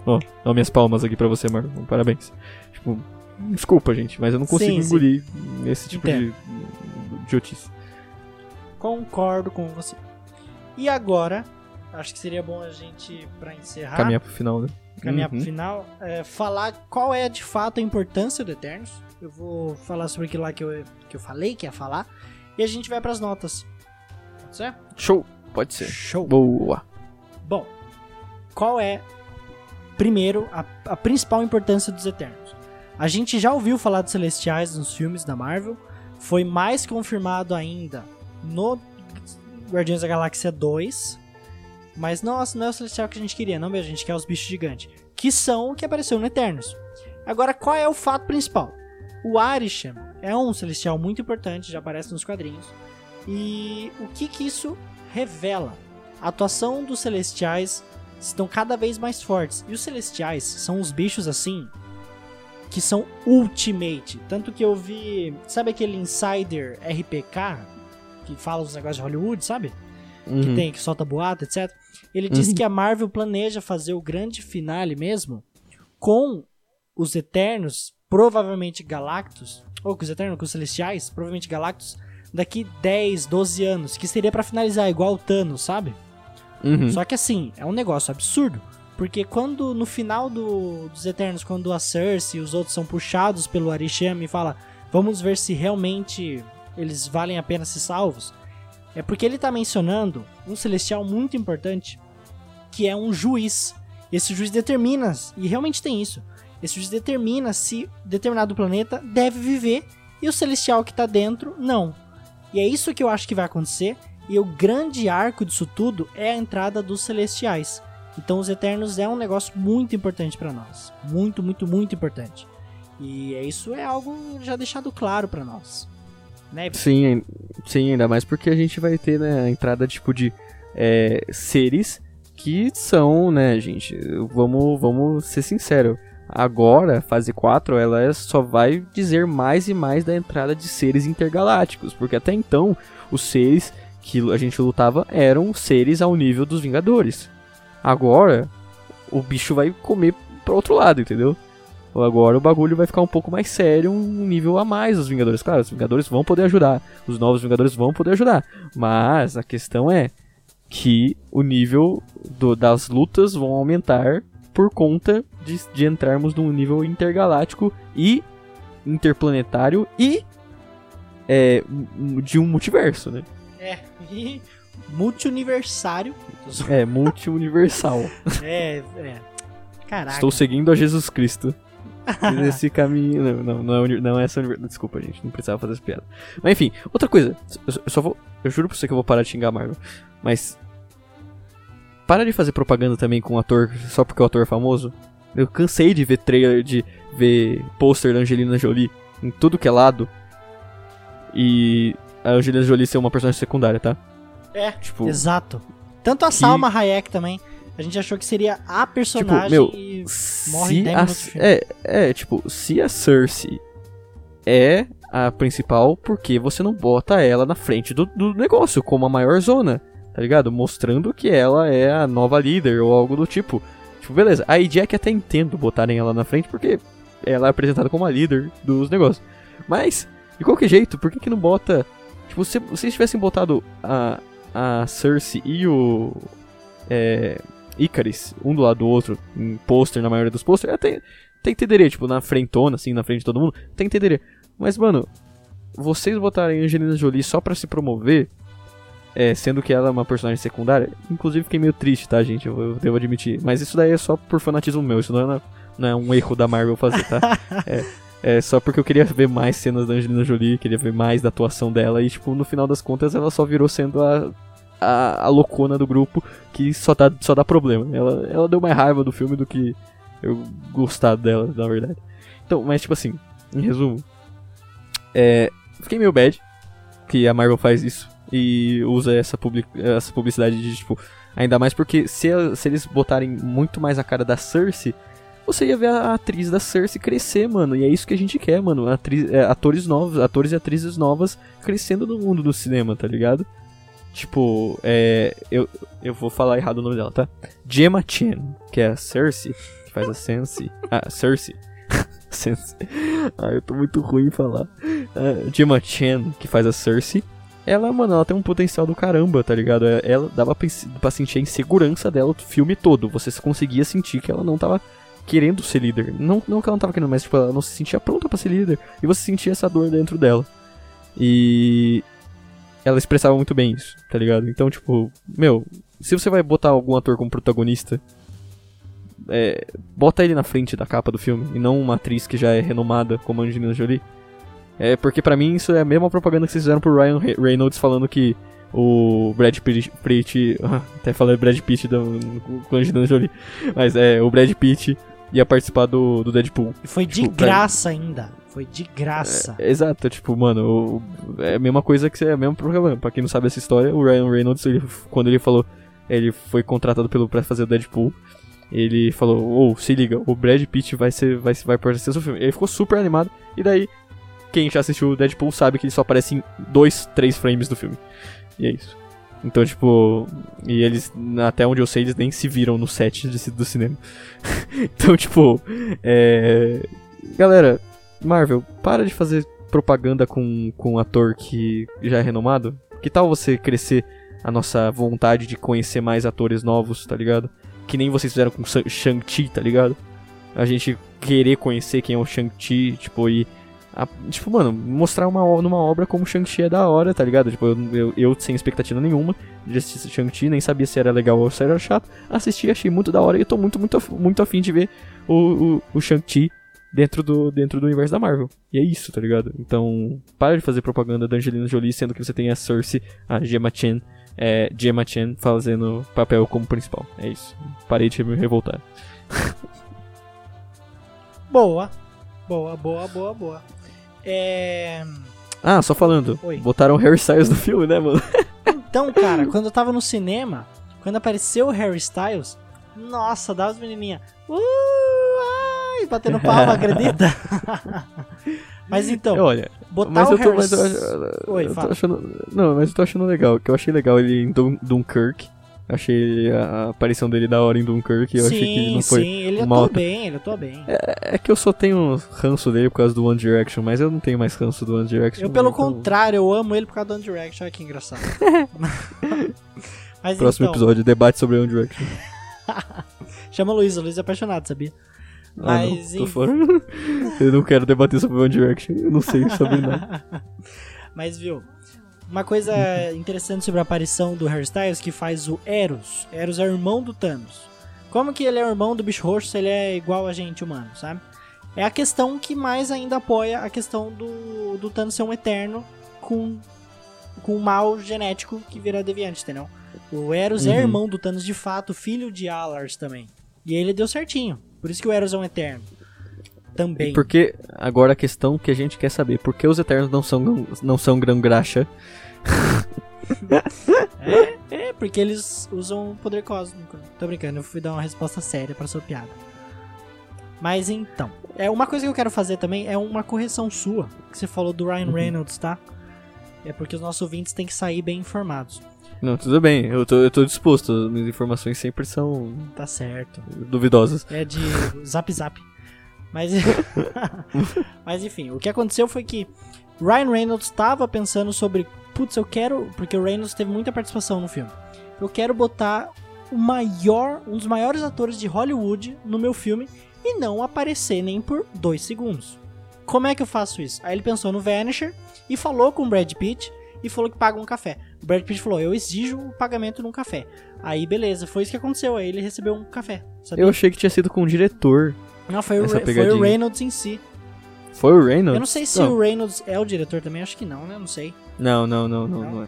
Ó, ó minhas palmas aqui pra você, Marvel, parabéns. Tipo, desculpa, gente, mas eu não consigo Sim, sim. engolir esse tipo de Entendo. de idiotice. Concordo com você. E agora, acho que seria bom a gente, pra encerrar, Caminhar pro final, né? caminhar pro Uhum. final, é, falar qual é de fato a importância do Eternos. Eu vou falar sobre aquilo lá que eu, que eu falei que ia falar. E a gente vai pras notas. Pode ser? Show, pode ser. Show. Boa. Bom, qual é, primeiro, a, a principal importância dos Eternos? A gente já ouviu falar dos Celestiais nos filmes da Marvel, foi mais confirmado ainda no Guardiões da Galáxia 2, mas nossa, não é o Celestial que a gente queria, não, meu, a gente quer os bichos gigantes, que são o que apareceu no Eternos. Agora, qual é o fato principal? O Arishem, é um celestial muito importante, já aparece nos quadrinhos. E o que que isso revela? A atuação dos celestiais estão cada vez mais fortes. E os celestiais são os bichos assim que são ultimate. Tanto que eu vi, sabe aquele insider RPK que fala os negócios de Hollywood, sabe? Uhum. Que tem que solta boato, etc. Ele disse que a Marvel planeja fazer o grande finale mesmo com os Eternos, provavelmente Galactus, ou com os Eternos, com os Celestiais, provavelmente Galactus, daqui 10, 12 anos, que seria pra finalizar igual o Thanos, sabe? Uhum. Só que assim, é um negócio absurdo. Porque quando, no final do- dos Eternos, quando a Cersei e os outros são puxados pelo Arisham e fala, vamos ver se realmente eles valem a pena ser salvos, é porque ele tá mencionando um celestial muito importante, que é um juiz. Esse juiz determina, e realmente tem isso, esse juiz determina se determinado planeta deve viver e o celestial que tá dentro, não. E é isso que eu acho que vai acontecer, e o grande arco disso tudo é a entrada dos celestiais. Então os Eternos é um negócio muito importante pra nós. Muito, muito, muito importante. E é isso é algo já deixado claro pra nós. Né? Sim, sim, ainda mais porque a gente vai ter, né, a entrada, tipo, de é, seres que são, né, gente, vamos, vamos ser sinceros. Agora, fase 4, ela só vai dizer mais e mais da entrada de seres intergalácticos, porque até então, os seres que a gente lutava eram seres ao nível dos Vingadores. Agora, o bicho vai comer pro outro lado, entendeu? Agora o bagulho vai ficar um pouco mais sério, um nível a mais dos Vingadores. Claro, os Vingadores vão poder ajudar, os novos Vingadores vão poder ajudar, mas a questão é que o nível do- das lutas vão aumentar por conta de, de entrarmos num nível intergaláctico e interplanetário e é, de um multiverso, né? É. E multiuniversário. É, multiuniversal. É, é. Caraca. Estou seguindo a Jesus Cristo. Nesse caminho. Não, não, não, é, não é essa univer- Desculpa, gente, não precisava fazer essa piada. Mas enfim, outra coisa. Eu só- vou. Eu juro pra você que eu vou parar de xingar a Marvel. Mas. Para de fazer propaganda também com o ator só porque o ator é famoso. Eu cansei de ver trailer, de ver pôster da Angelina Jolie em tudo que é lado. E a Angelina Jolie ser uma personagem secundária, tá? É, Tipo, Exato. Tanto a Salma Hayek também. A gente achou que seria a personagem meu, e morre em se 10 a, é, é, tipo, se a Cersei é a principal, por que você não bota ela na frente do, do negócio, como a maior zona, tá ligado? Mostrando que ela é a nova líder ou algo do tipo. Tipo, beleza, a Jack até entendo botarem ela na frente, porque ela é apresentada como a líder dos negócios. Mas, de qualquer jeito, por que que não bota... Tipo, se vocês tivessem botado a, a Cersei e o... É, Icaris, um do lado do outro, em pôster, na maioria dos pôster, até, até entenderia, tipo, na frentona, assim, na frente de todo mundo, até entenderia. Mas, mano, vocês botarem Angelina Jolie só pra se promover, é, sendo que ela é uma personagem secundária, inclusive fiquei meio triste, tá, gente? Eu, eu devo admitir. Mas isso daí é só por fanatismo meu, isso não é, não é um erro da Marvel fazer, tá? é, é só porque eu queria ver mais cenas da Angelina Jolie, queria ver mais da atuação dela, e, tipo, no final das contas, ela só virou sendo a, a, a loucona do grupo que só dá, só dá problema. Ela, ela deu mais raiva do filme do que eu gostar dela, na verdade. Então, mas, tipo assim, em resumo, é, fiquei meio bad que a Marvel faz isso e usa essa, public, essa publicidade de, tipo, ainda mais porque se, se eles botarem muito mais a cara da Cersei, você ia ver a atriz da Cersei crescer, mano, e é isso que a gente quer, mano, atriz, é, atores novos, atores e atrizes novas crescendo no mundo do cinema, tá ligado? Tipo, é, eu, eu vou falar errado o nome dela, tá? Gemma Chan, que é a Cersei, que faz a Cersei, ah, Cersei, Cersei, ah, eu tô muito ruim em falar. A Gemma Chan, que faz a Cersei, ela, mano, ela tem um potencial do caramba, tá ligado? É- Ela dava pra, pra sentir a insegurança dela o filme todo. Você conseguia sentir que ela não tava querendo ser líder. Não, não que ela não tava querendo, mas tipo, ela não se sentia pronta pra ser líder. E você sentia essa dor dentro dela. E ela expressava muito bem isso, tá ligado? Então, tipo, meu, se você vai botar algum ator como protagonista, é, bota ele na frente da capa do filme e não uma atriz que já é renomada como Angelina Jolie. É porque pra mim isso é a mesma propaganda que vocês fizeram pro Ryan Re- Reynolds falando que o Brad Pitt, Pitt até falei Brad Pitt da- com Angelina Jolie, mas é o Brad Pitt ia participar do, do Deadpool. E foi de Tipo, pra- graça ainda. Foi de graça. É, exato, tipo, mano, o- é a mesma coisa que é o mesmo problema. Pra quem não sabe essa história, o Ryan Reynolds, ele, quando ele falou, ele foi contratado pelo pra fazer o Deadpool, ele falou, ô, se liga, o Brad Pitt vai ser, vai, vai aparecer no filme. Ele ficou super animado, e daí, quem já assistiu o Deadpool sabe que ele só aparece em dois, três frames do filme. E é isso. Então, tipo, e eles, até onde eu sei, eles nem se viram no set de- do cinema. então, tipo, é. Galera, Marvel, para de fazer propaganda com, com um ator que já é renomado. Que tal você crescer a nossa vontade de conhecer mais atores novos, tá ligado? Que nem vocês fizeram com Shang-Chi, tá ligado? A gente querer conhecer quem é o Shang-Chi, tipo, e. a- tipo, mano, mostrar uma, numa obra como Shang-Chi é da hora, tá ligado? Tipo, eu, eu, eu sem expectativa nenhuma de assistir Shang-Chi, nem sabia se era legal ou se era chato. Assisti, achei muito da hora e eu tô muito, muito, muito afim de ver o, o, o Shang-Chi dentro do, dentro do universo da Marvel. E é isso, tá ligado? Então, para de fazer propaganda da Angelina Jolie, sendo que você tem a Cersei, a Gemma Chan, é, Gemma Chan fazendo papel como principal. É isso. Parei de me revoltar. Boa. Boa, boa, boa, boa. É. Ah, só falando. Oi. Botaram Harry Styles no filme, né, mano? Então, cara, quando eu tava no cinema, quando apareceu o Harry Styles, nossa, dava as menininhas. Uh, ai, batendo palma, acredita? Mas então, Olha, botar mas o eu tô, Harry mas eu, S- Oi, eu tô achando, não, mas eu tô achando legal, que eu achei legal ele em Dun Dunkirk. Achei a aparição dele da hora em Dunkirk, eu sim, achei que ele não foi sim, ele mal- atuou bem, ele atuou bem. É que eu só tenho ranço dele por causa do One Direction, mas eu não tenho mais ranço do One Direction. Eu, pelo então, contrário, eu amo ele por causa do One Direction, olha que engraçado. Mas Próximo então, episódio, debate sobre One Direction. chama o Luiz, o Luiz é apaixonado, sabia? Ah, não, Mas, tô fora. eu não quero debater sobre One Direction, eu não sei sobre nada. Mas viu, uma coisa interessante sobre a aparição do Harry Styles que faz o Eros. Eros é o irmão do Thanos. Como que ele é o irmão do bicho roxo se ele é igual a gente humano, sabe? É a questão que mais ainda apoia a questão do, do Thanos ser um eterno com, com um mal genético que vira deviante, entendeu? O Eros é Uhum. irmão do Thanos de fato, filho de Alars também. E ele deu certinho. Por isso que o Eros é um eterno. Também. Porque agora a questão que a gente quer saber, por que os Eternos não são, não são grão-graxa? É, porque eles usam poder cósmico. Tô brincando, eu fui dar uma resposta séria pra sua piada. Mas então, é uma coisa que eu quero fazer também é uma correção sua, que você falou do Ryan Uhum. Reynolds, tá? É porque os nossos ouvintes têm que sair bem informados. Não, tudo bem, eu tô, eu tô disposto, minhas informações sempre são Tá certo. duvidosas. É de zap zap. Mas, mas enfim, o que aconteceu foi que Ryan Reynolds estava pensando sobre, putz, eu quero, porque o Reynolds teve muita participação no filme. Eu quero botar o maior, um dos maiores atores de Hollywood no meu filme e não aparecer nem por dois segundos. Como é que eu faço isso? Aí ele pensou no Vanisher e falou com o Brad Pitt e falou que paga um café. O Brad Pitt falou: Eu exijo o pagamento num café. Aí beleza, foi isso que aconteceu. Aí ele recebeu um café. sabia? Eu achei que tinha sido com o diretor. Não, foi o, foi o. Reynolds em si. Foi o Reynolds? Eu não sei se não. o Reynolds é o diretor também, acho que não, né? Não sei. Não, não, não, não, Não? não é.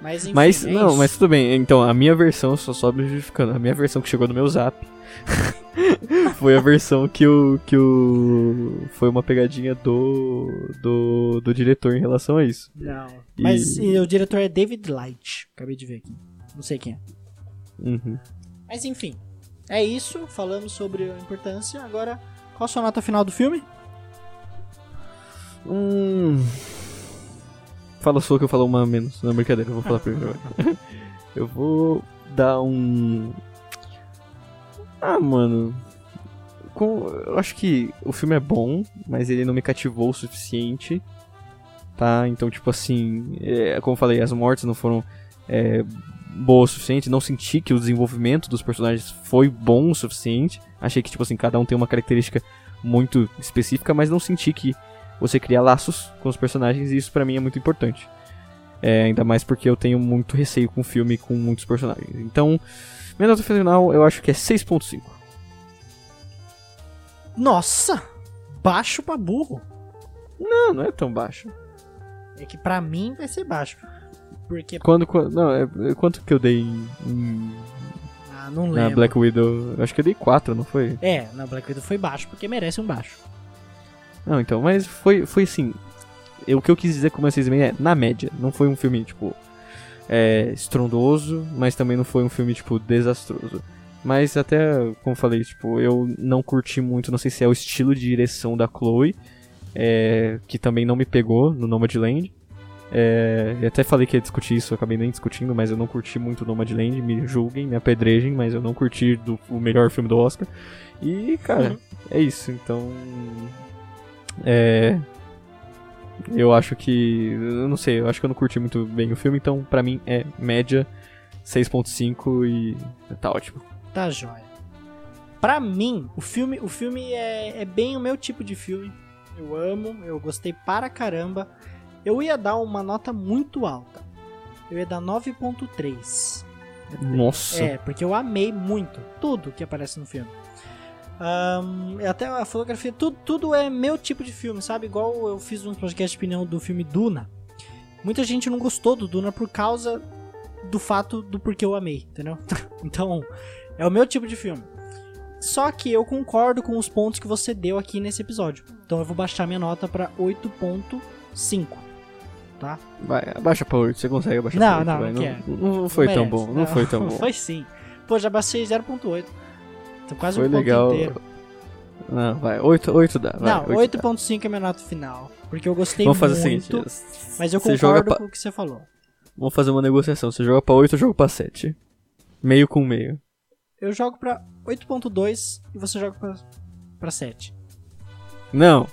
Mas enfim. Mas, é não, isso. mas tudo bem. Então, a minha versão, só só me justificando, a minha versão que chegou no meu zap foi a versão que o. que o. Foi uma pegadinha do. do. do diretor em relação a isso. Não. E- Mas e o diretor é David Light. Acabei de ver aqui. Não sei quem é. Uhum. Mas enfim. É isso. Falamos sobre a importância. Agora, qual a sua nota final do filme? Hum. Fala sua que eu falo uma menos. Não, brincadeira, eu vou falar primeiro. eu vou dar um. Ah, mano. Com... Eu acho que o filme é bom, mas ele não me cativou o suficiente. Tá? Então, tipo assim. É, como eu falei, as mortes não foram é, boas o suficiente. Não senti que o desenvolvimento dos personagens foi bom o suficiente. Achei que, tipo assim, cada um tem uma característica muito específica, mas não senti que você cria laços com os personagens e isso pra mim é muito importante. É, ainda mais porque eu tenho muito receio com filme com muitos personagens. Então, minha nota final eu acho que é 6.5. Nossa! Baixo pra burro. Não, não é tão baixo. É que pra mim vai ser baixo. Porque. Quando, quando não, é, quanto que eu dei em, em- Ah, não Na lembro. Black Widow, eu acho que eu dei 4, não foi? É, na Black Widow foi baixo, porque merece um baixo. Não, então, mas foi, foi assim. eu- o que eu quis dizer com o Seis é na média. Não foi um filme, tipo, é, estrondoso, mas também não foi um filme, tipo, desastroso. Mas até, como eu falei, tipo, eu não curti muito, não sei se é o estilo de direção da Chloe, é, que também não me pegou no Nomadland. É, eu até falei que ia discutir isso, acabei nem discutindo, mas eu não curti muito Nomadland, me julguem, me apedrejem, mas eu não curti do, o melhor filme do Oscar. E, cara, Uhum. é isso, então. É. Eu acho que. Eu não sei, eu acho que eu não curti muito bem o filme, então pra mim é média 6.5 e tá ótimo. Tá jóia. Pra mim, o filme, o filme é, é bem o meu tipo de filme. Eu amo, eu gostei para caramba. Eu ia dar uma nota muito alta. Eu ia dar 9.3. Nossa. É, porque eu amei muito tudo que aparece no filme. Ahn, até a fotografia, tudo, tudo é meu tipo de filme, sabe? Igual eu fiz um podcast de opinião do filme Duna. Muita gente não gostou do Duna por causa do fato do porquê eu amei, entendeu? então, é o meu tipo de filme. Só que eu concordo com os pontos que você deu aqui nesse episódio. Então eu vou baixar minha nota pra 8.5. Tá? Vai, abaixa pra 8, você consegue abaixar Não, pra 8, não, vai. não quero. não, não foi tão merece. bom, não, foi tão bom. foi sim. Pô, já baixei 0.8. Então quase Foi um ponto legal. inteiro. Não, vai, 8, 8 dá. Vai, Não, 8 dá. 8.5 é minha nota final. Porque eu gostei Vamos fazer o muito. seguinte: mas eu concordo pra- com o que você falou. Vamos fazer uma negociação. Você joga pra 8, eu jogo pra 7. Meio com meio. Eu jogo pra 8.2 e você joga pra, pra 7. Não,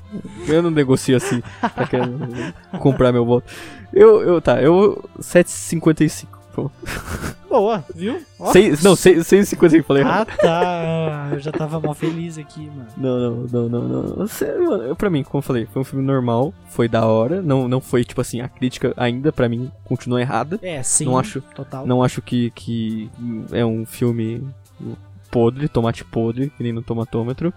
eu não negocio assim pra comprar meu voto. Eu, eu, tá, eu. 7,55. Pô. Boa, viu? Ó. Seis- Não, 6,55, falei errado. Ah, tá. Eu já tava mal feliz aqui, mano. Não, não, não, não, não. Sério, mano, eu- pra mim, como eu falei, foi um filme normal, foi da hora. Não, não foi, tipo assim, a crítica ainda, pra mim, continua errada. É, sim. Não acho- Total. Não acho que, que é um filme podre, tomate podre, que nem no tomatômetro.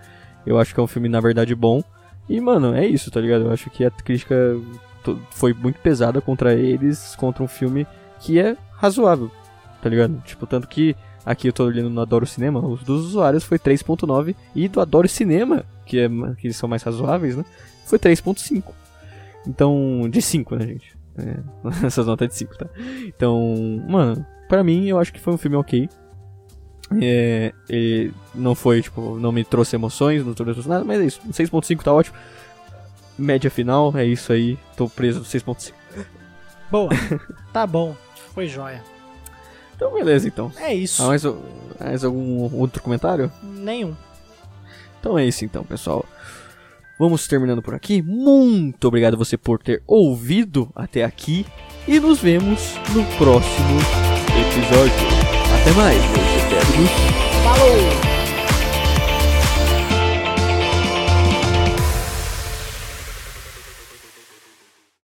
Eu acho que é um filme, na verdade, bom. E, mano, é isso, tá ligado? Eu acho que a crítica foi muito pesada contra eles, contra um filme que é razoável, tá ligado? Tipo, tanto que aqui eu tô olhando no Adoro Cinema, os dos usuários foi 3.9 e do Adoro Cinema, que, é, que são mais razoáveis, né? Foi 3.5. Então, de 5, né, gente? É, essas notas é de 5, tá? Então, mano, pra mim eu acho que foi um filme ok. É, não foi, tipo, não me trouxe emoções, não trouxe nada, mas é isso. 6.5 tá ótimo. Média final, é isso aí. Tô preso no 6.5. Boa. tá bom. Foi joia. Então, beleza, então. É isso. Ah, mais, mais algum outro comentário? Nenhum. Então é isso então, pessoal. Vamos terminando por aqui. Muito obrigado você por ter ouvido até aqui. E nos vemos no próximo episódio. Até mais, meus eternos. Falou!